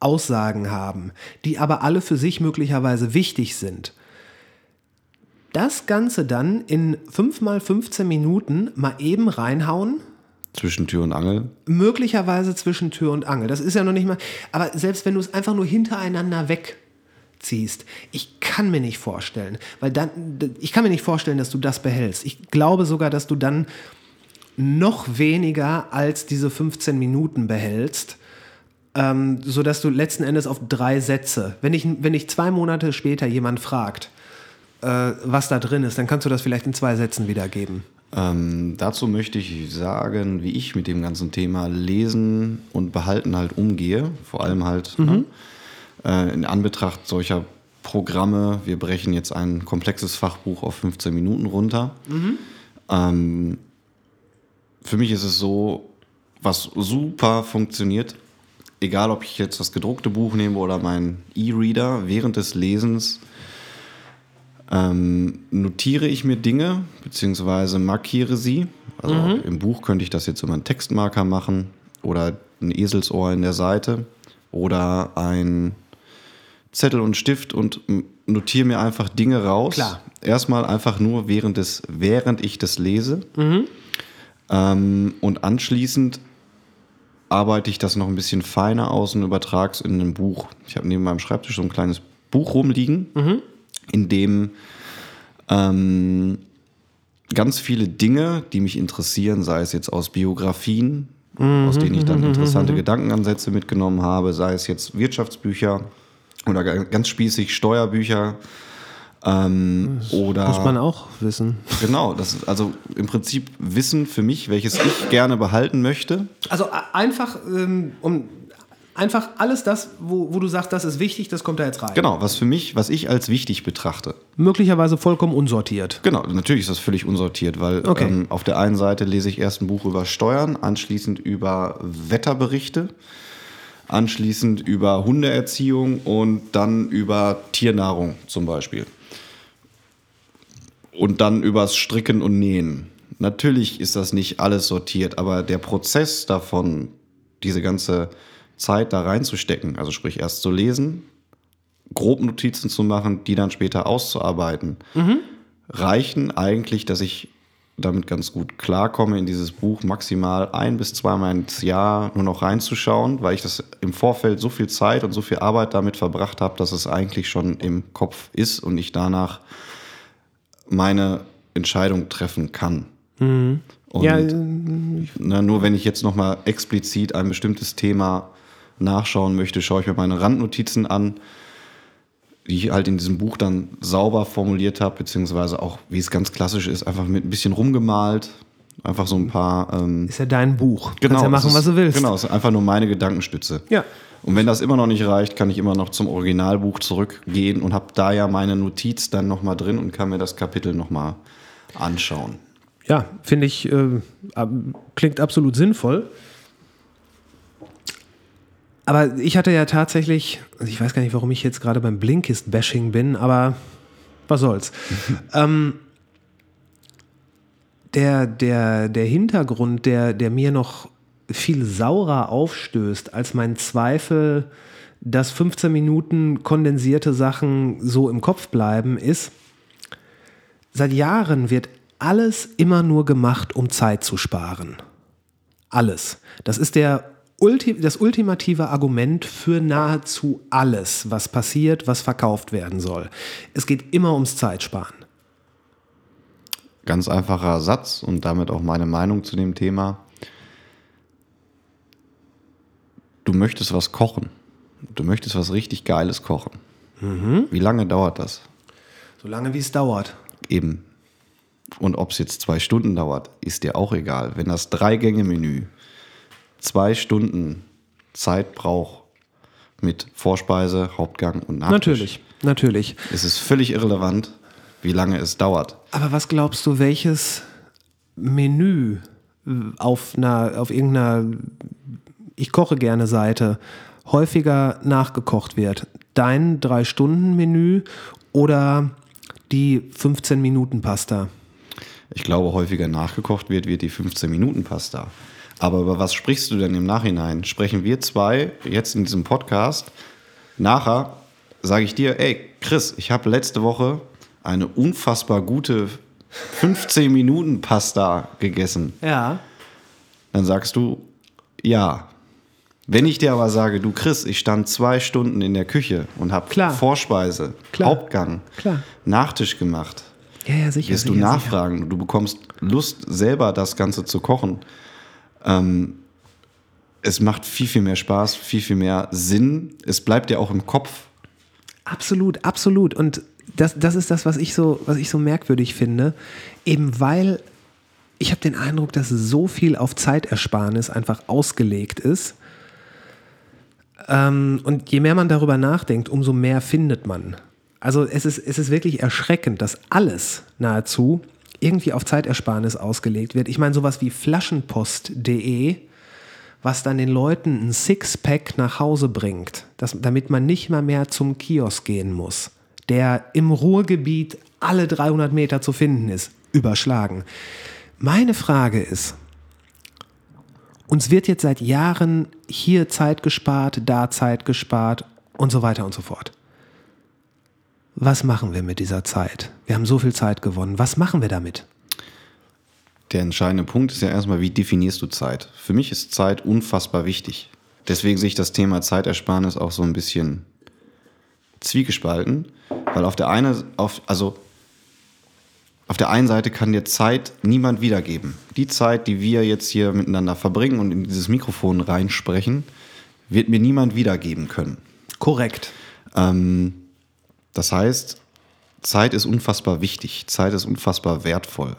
[SPEAKER 1] Aussagen haben, die aber alle für sich möglicherweise wichtig sind. Das Ganze dann in 5 mal 15 Minuten mal eben reinhauen.
[SPEAKER 2] Zwischen Tür und Angel?
[SPEAKER 1] Möglicherweise zwischen Tür und Angel. Das ist ja noch nicht mal. Aber selbst wenn du es einfach nur hintereinander wegziehst, ich kann mir nicht vorstellen, weil dann, ich kann mir nicht vorstellen, dass du das behältst. Ich glaube sogar, dass du dann noch weniger als diese 15 Minuten behältst, ähm, sodass du letzten Endes auf drei Sätze, wenn ich, wenn ich zwei Monate später jemand fragt, was da drin ist, dann kannst du das vielleicht in zwei Sätzen wiedergeben.
[SPEAKER 2] Ähm, dazu möchte ich sagen, wie ich mit dem ganzen Thema Lesen und Behalten halt umgehe. Vor allem halt mhm. ne, äh, in Anbetracht solcher Programme. Wir brechen jetzt ein komplexes Fachbuch auf 15 Minuten runter. Mhm. Ähm, für mich ist es so, was super funktioniert, egal ob ich jetzt das gedruckte Buch nehme oder meinen E-Reader, während des Lesens ähm, notiere ich mir Dinge beziehungsweise markiere sie. Also mhm. im Buch könnte ich das jetzt über einen Textmarker machen oder ein Eselsohr in der Seite oder ein Zettel und Stift und notiere mir einfach Dinge raus.
[SPEAKER 1] Klar.
[SPEAKER 2] Erstmal einfach nur während, des, während ich das lese. Mhm. Ähm, und anschließend arbeite ich das noch ein bisschen feiner aus und übertrage es in ein Buch. Ich habe neben meinem Schreibtisch so ein kleines Buch rumliegen, mhm. In dem ähm, ganz viele Dinge, die mich interessieren, sei es jetzt aus Biografien, mhm. aus denen ich dann mhm. interessante mhm. Gedankenansätze mitgenommen habe, sei es jetzt Wirtschaftsbücher oder ganz spießig Steuerbücher, ähm, oder,
[SPEAKER 1] muss man auch wissen.
[SPEAKER 2] Genau, das ist also im Prinzip Wissen für mich, welches ich gerne behalten möchte.
[SPEAKER 1] Also einfach, ähm, um einfach alles das, wo, wo du sagst, das ist wichtig, das kommt da jetzt rein.
[SPEAKER 2] Genau, was für mich, was ich als wichtig betrachte.
[SPEAKER 1] Möglicherweise vollkommen unsortiert.
[SPEAKER 2] Genau, natürlich ist das völlig unsortiert, weil okay. ähm, auf der einen Seite lese ich erst ein Buch über Steuern, anschließend über Wetterberichte anschließend über Hundeerziehung und dann über Tiernahrung zum Beispiel und dann übers Stricken und Nähen. Natürlich ist das nicht alles sortiert, aber der Prozess davon, diese ganze Zeit da reinzustecken, also sprich erst zu lesen, grob Notizen zu machen, die dann später auszuarbeiten, mhm. reichen eigentlich, dass ich damit ganz gut klarkomme, in dieses Buch maximal ein bis zweimal ins Jahr nur noch reinzuschauen, weil ich das im Vorfeld so viel Zeit und so viel Arbeit damit verbracht habe, dass es eigentlich schon im Kopf ist und ich danach meine Entscheidung treffen kann. Mhm. Und ja, na, nur wenn ich jetzt nochmal explizit ein bestimmtes Thema nachschauen möchte, schaue ich mir meine Randnotizen an, die ich halt in diesem Buch dann sauber formuliert habe, beziehungsweise auch, wie es ganz klassisch ist, einfach mit ein bisschen rumgemalt. Einfach so ein paar.
[SPEAKER 1] Ähm, ist ja dein Buch.
[SPEAKER 2] Genau. Kannst
[SPEAKER 1] ja machen,
[SPEAKER 2] ist,
[SPEAKER 1] was du willst.
[SPEAKER 2] Genau, es ist einfach nur meine Gedankenstütze.
[SPEAKER 1] Ja.
[SPEAKER 2] Und wenn das immer noch nicht reicht, kann ich immer noch zum Originalbuch zurückgehen und habe da ja meine Notiz dann nochmal drin und kann mir das Kapitel nochmal anschauen.
[SPEAKER 1] Ja, finde ich, äh, klingt absolut sinnvoll. Aber ich hatte ja tatsächlich, also ich weiß gar nicht, warum ich jetzt gerade beim Blinkist-Bashing bin, aber was soll's. ähm, der, der, der Hintergrund, der, der mir noch viel saurer aufstößt als mein Zweifel, dass 15 Minuten kondensierte Sachen so im Kopf bleiben, ist, seit Jahren wird alles immer nur gemacht, um Zeit zu sparen. Alles. Das ist der Ulti das ultimative Argument für nahezu alles, was passiert, was verkauft werden soll. Es geht immer ums Zeitsparen.
[SPEAKER 2] Ganz einfacher Satz und damit auch meine Meinung zu dem Thema. Du möchtest was kochen. Du möchtest was richtig Geiles kochen. Mhm. Wie lange dauert das?
[SPEAKER 1] So lange, wie es dauert.
[SPEAKER 2] Eben. Und ob es jetzt zwei Stunden dauert, ist dir auch egal. Wenn das Drei-Gänge-Menü zwei Stunden Zeit braucht mit Vorspeise, Hauptgang und Nachtisch.
[SPEAKER 1] Natürlich, natürlich.
[SPEAKER 2] Es ist völlig irrelevant, wie lange es dauert.
[SPEAKER 1] Aber was glaubst du, welches Menü auf einer, auf irgendeiner Ich koche gerne Seite häufiger nachgekocht wird? Dein Drei-Stunden-Menü oder die 15-Minuten-Pasta?
[SPEAKER 2] Ich glaube, häufiger nachgekocht wird, wird die 15-Minuten-Pasta. Aber über was sprichst du denn im Nachhinein? Sprechen wir zwei jetzt in diesem Podcast? Nachher sage ich dir, ey, Chris, ich habe letzte Woche eine unfassbar gute 15 Minuten Pasta gegessen.
[SPEAKER 1] Ja.
[SPEAKER 2] Dann sagst du, ja. Wenn ich dir aber sage, du Chris, ich stand zwei Stunden in der Küche und habe Vorspeise, Klar. Hauptgang, Klar. Nachtisch gemacht,
[SPEAKER 1] ja, ja, sicher,
[SPEAKER 2] wirst
[SPEAKER 1] sicher,
[SPEAKER 2] du nachfragen. Sicher. Du bekommst Lust, selber das Ganze zu kochen. Ähm, es macht viel, viel mehr Spaß, viel, viel mehr Sinn. Es bleibt ja auch im Kopf.
[SPEAKER 1] Absolut, absolut. Und das, das ist das, was ich, so, was ich so merkwürdig finde. Eben weil ich habe den Eindruck, dass so viel auf Zeitersparnis einfach ausgelegt ist. Ähm, und je mehr man darüber nachdenkt, umso mehr findet man. Also es ist, es ist wirklich erschreckend, dass alles nahezu irgendwie auf Zeitersparnis ausgelegt wird. Ich meine, sowas wie flaschenpost.de, was dann den Leuten ein Sixpack nach Hause bringt, das, damit man nicht mal mehr zum Kiosk gehen muss, der im Ruhrgebiet alle 300 Meter zu finden ist, überschlagen. Meine Frage ist, uns wird jetzt seit Jahren hier Zeit gespart, da Zeit gespart und so weiter und so fort was machen wir mit dieser Zeit? Wir haben so viel Zeit gewonnen. Was machen wir damit?
[SPEAKER 2] Der entscheidende Punkt ist ja erstmal, wie definierst du Zeit? Für mich ist Zeit unfassbar wichtig. Deswegen sehe ich das Thema Zeitersparnis auch so ein bisschen zwiegespalten, weil auf der eine, auf, also auf der einen Seite kann dir Zeit niemand wiedergeben. Die Zeit, die wir jetzt hier miteinander verbringen und in dieses Mikrofon reinsprechen, wird mir niemand wiedergeben können.
[SPEAKER 1] Korrekt.
[SPEAKER 2] Ähm, das heißt, Zeit ist unfassbar wichtig, Zeit ist unfassbar wertvoll.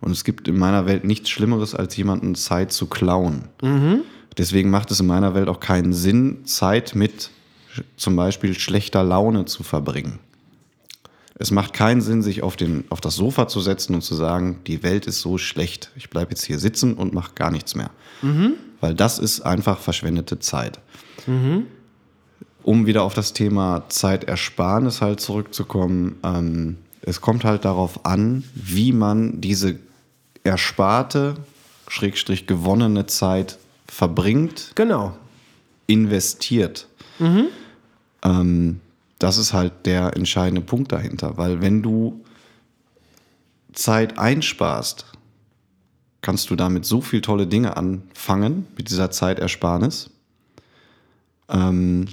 [SPEAKER 2] Und es gibt in meiner Welt nichts Schlimmeres, als jemanden Zeit zu klauen. Mhm. Deswegen macht es in meiner Welt auch keinen Sinn, Zeit mit zum Beispiel schlechter Laune zu verbringen. Es macht keinen Sinn, sich auf, den, auf das Sofa zu setzen und zu sagen, die Welt ist so schlecht, ich bleibe jetzt hier sitzen und mache gar nichts mehr. Mhm. Weil das ist einfach verschwendete Zeit. Mhm um wieder auf das Thema Zeitersparnis halt zurückzukommen, ähm, es kommt halt darauf an, wie man diese ersparte, schrägstrich gewonnene Zeit verbringt.
[SPEAKER 1] Genau.
[SPEAKER 2] Investiert. Mhm. Ähm, das ist halt der entscheidende Punkt dahinter, weil wenn du Zeit einsparst, kannst du damit so viele tolle Dinge anfangen mit dieser Zeitersparnis. Ähm,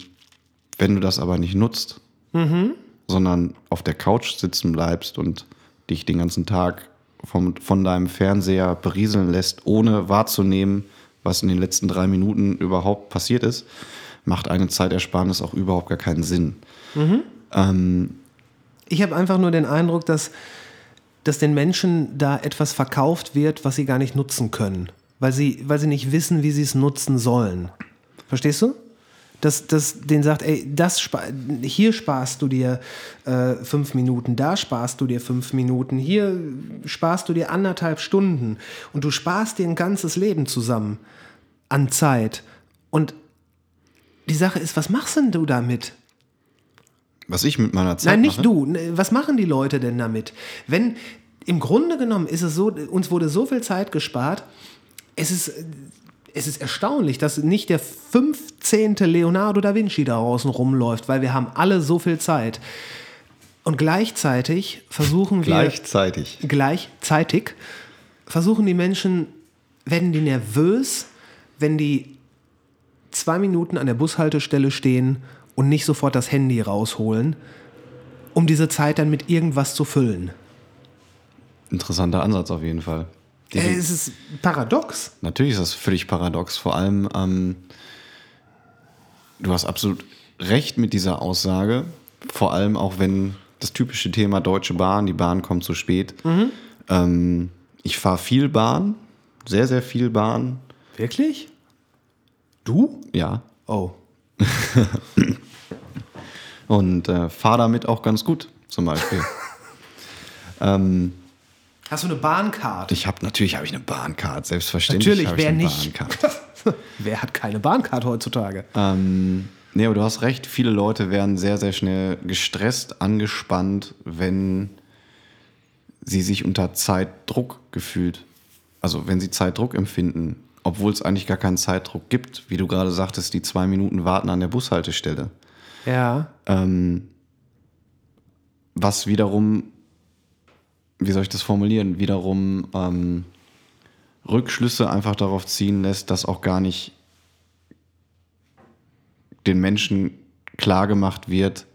[SPEAKER 2] wenn du das aber nicht nutzt, mhm. sondern auf der Couch sitzen bleibst und dich den ganzen Tag vom, von deinem Fernseher berieseln lässt, ohne wahrzunehmen, was in den letzten drei Minuten überhaupt passiert ist, macht eine Zeitersparnis auch überhaupt gar keinen Sinn. Mhm. Ähm,
[SPEAKER 1] ich habe einfach nur den Eindruck, dass, dass den Menschen da etwas verkauft wird, was sie gar nicht nutzen können, weil sie, weil sie nicht wissen, wie sie es nutzen sollen. Verstehst du? Dass, dass den sagt, ey, das hier sparst du dir äh, fünf Minuten, da sparst du dir fünf Minuten, hier sparst du dir anderthalb Stunden und du sparst dir ein ganzes Leben zusammen an Zeit. Und die Sache ist, was machst denn du damit?
[SPEAKER 2] Was ich mit meiner Zeit
[SPEAKER 1] Nein, nicht
[SPEAKER 2] mache?
[SPEAKER 1] du. Ne, was machen die Leute denn damit? Wenn im Grunde genommen ist es so, uns wurde so viel Zeit gespart. Es ist es ist erstaunlich, dass nicht der 15. Leonardo da Vinci da außen rumläuft, weil wir haben alle so viel Zeit. Und gleichzeitig versuchen wir.
[SPEAKER 2] Gleichzeitig.
[SPEAKER 1] Gleichzeitig versuchen die Menschen, werden die nervös, wenn die zwei Minuten an der Bushaltestelle stehen und nicht sofort das Handy rausholen, um diese Zeit dann mit irgendwas zu füllen.
[SPEAKER 2] Interessanter Ansatz auf jeden Fall.
[SPEAKER 1] Äh, es ist paradox.
[SPEAKER 2] Natürlich ist das völlig paradox. Vor allem, ähm, du hast absolut recht mit dieser Aussage. Vor allem auch, wenn das typische Thema Deutsche Bahn, die Bahn kommt zu spät. Mhm. Ähm, ich fahre viel Bahn, sehr, sehr viel Bahn.
[SPEAKER 1] Wirklich? Du?
[SPEAKER 2] Ja.
[SPEAKER 1] Oh.
[SPEAKER 2] Und äh, fahre damit auch ganz gut, zum Beispiel. ähm,
[SPEAKER 1] Hast du eine Bahncard?
[SPEAKER 2] Ich habe natürlich habe ich eine Bahncard, selbstverständlich.
[SPEAKER 1] Natürlich, wer nicht? wer hat keine Bahncard heutzutage?
[SPEAKER 2] Ähm, nee, aber du hast recht, viele Leute werden sehr, sehr schnell gestresst, angespannt, wenn sie sich unter Zeitdruck gefühlt. Also wenn sie Zeitdruck empfinden, obwohl es eigentlich gar keinen Zeitdruck gibt, wie du gerade sagtest, die zwei Minuten warten an der Bushaltestelle.
[SPEAKER 1] Ja.
[SPEAKER 2] Ähm, was wiederum wie soll ich das formulieren, wiederum ähm, Rückschlüsse einfach darauf ziehen lässt, dass auch gar nicht den Menschen klar gemacht wird,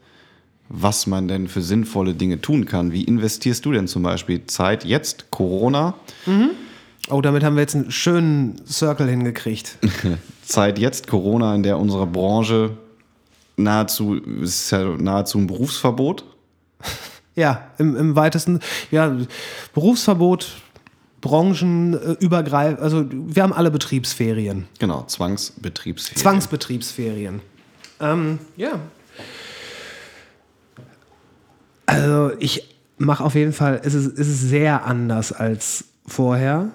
[SPEAKER 2] was man denn für sinnvolle Dinge tun kann. Wie investierst du denn zum Beispiel Zeit jetzt, Corona?
[SPEAKER 1] Mhm. Oh, damit haben wir jetzt einen schönen Circle hingekriegt.
[SPEAKER 2] Zeit jetzt, Corona, in der unsere Branche nahezu, ist ja nahezu ein Berufsverbot.
[SPEAKER 1] Ja, im, im weitesten, ja, Berufsverbot, branchenübergreifend, also wir haben alle Betriebsferien.
[SPEAKER 2] Genau, Zwangsbetriebsferien.
[SPEAKER 1] Zwangsbetriebsferien. Ähm, ja. Also ich mache auf jeden Fall, es ist, es ist sehr anders als vorher.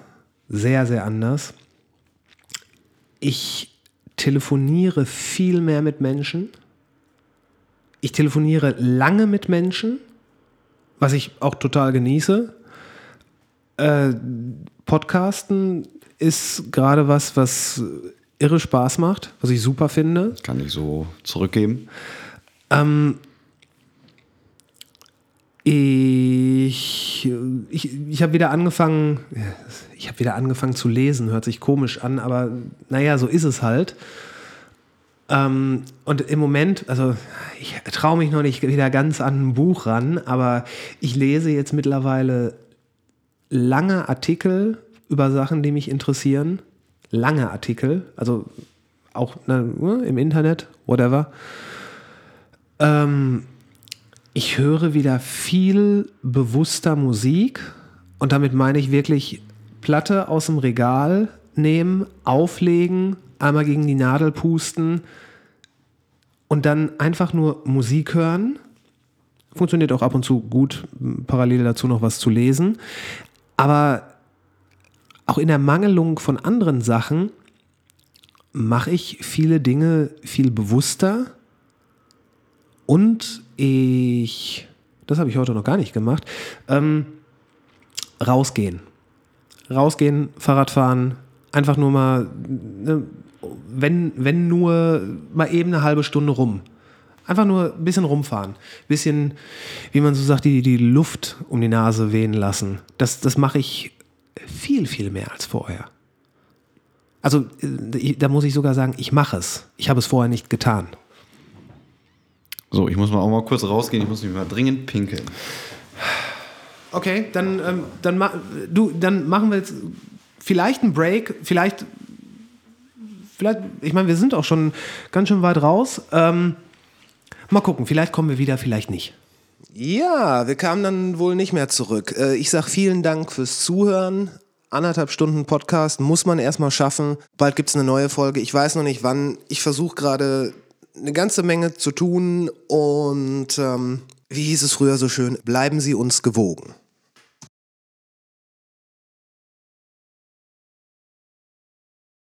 [SPEAKER 1] Sehr, sehr anders. Ich telefoniere viel mehr mit Menschen. Ich telefoniere lange mit Menschen was ich auch total genieße. Äh, Podcasten ist gerade was, was irre Spaß macht, was ich super finde.
[SPEAKER 2] Kann ich so zurückgeben.
[SPEAKER 1] Ähm, ich ich, ich habe wieder angefangen, ich habe wieder angefangen zu lesen, hört sich komisch an, aber naja, so ist es halt. Ähm, und im Moment, also ich traue mich noch nicht wieder ganz an ein Buch ran, aber ich lese jetzt mittlerweile lange Artikel über Sachen, die mich interessieren. Lange Artikel, also auch ne, im Internet, whatever. Ähm, ich höre wieder viel bewusster Musik und damit meine ich wirklich Platte aus dem Regal nehmen, auflegen, einmal gegen die Nadel pusten und dann einfach nur Musik hören. Funktioniert auch ab und zu gut, parallel dazu noch was zu lesen. Aber auch in der Mangelung von anderen Sachen mache ich viele Dinge viel bewusster und ich, das habe ich heute noch gar nicht gemacht, ähm, rausgehen. Rausgehen, Fahrrad fahren, einfach nur mal ne, wenn, wenn nur mal eben eine halbe Stunde rum. Einfach nur ein bisschen rumfahren. Ein bisschen, wie man so sagt, die, die Luft um die Nase wehen lassen. Das, das mache ich viel, viel mehr als vorher. Also äh, da muss ich sogar sagen, ich mache es. Ich habe es vorher nicht getan.
[SPEAKER 2] So, ich muss mal auch mal kurz rausgehen. Ich muss mich mal dringend pinkeln.
[SPEAKER 1] Okay, dann, ähm, dann, ma du, dann machen wir jetzt vielleicht einen Break, vielleicht, vielleicht, ich meine, wir sind auch schon ganz schön weit raus. Ähm, mal gucken, vielleicht kommen wir wieder, vielleicht nicht. Ja, wir kamen dann wohl nicht mehr zurück. Äh, ich sage vielen Dank fürs Zuhören. Anderthalb Stunden Podcast muss man erstmal schaffen. Bald gibt es eine neue Folge. Ich weiß noch nicht wann. Ich versuche gerade eine ganze Menge zu tun und ähm, wie hieß es früher so schön, bleiben Sie uns gewogen.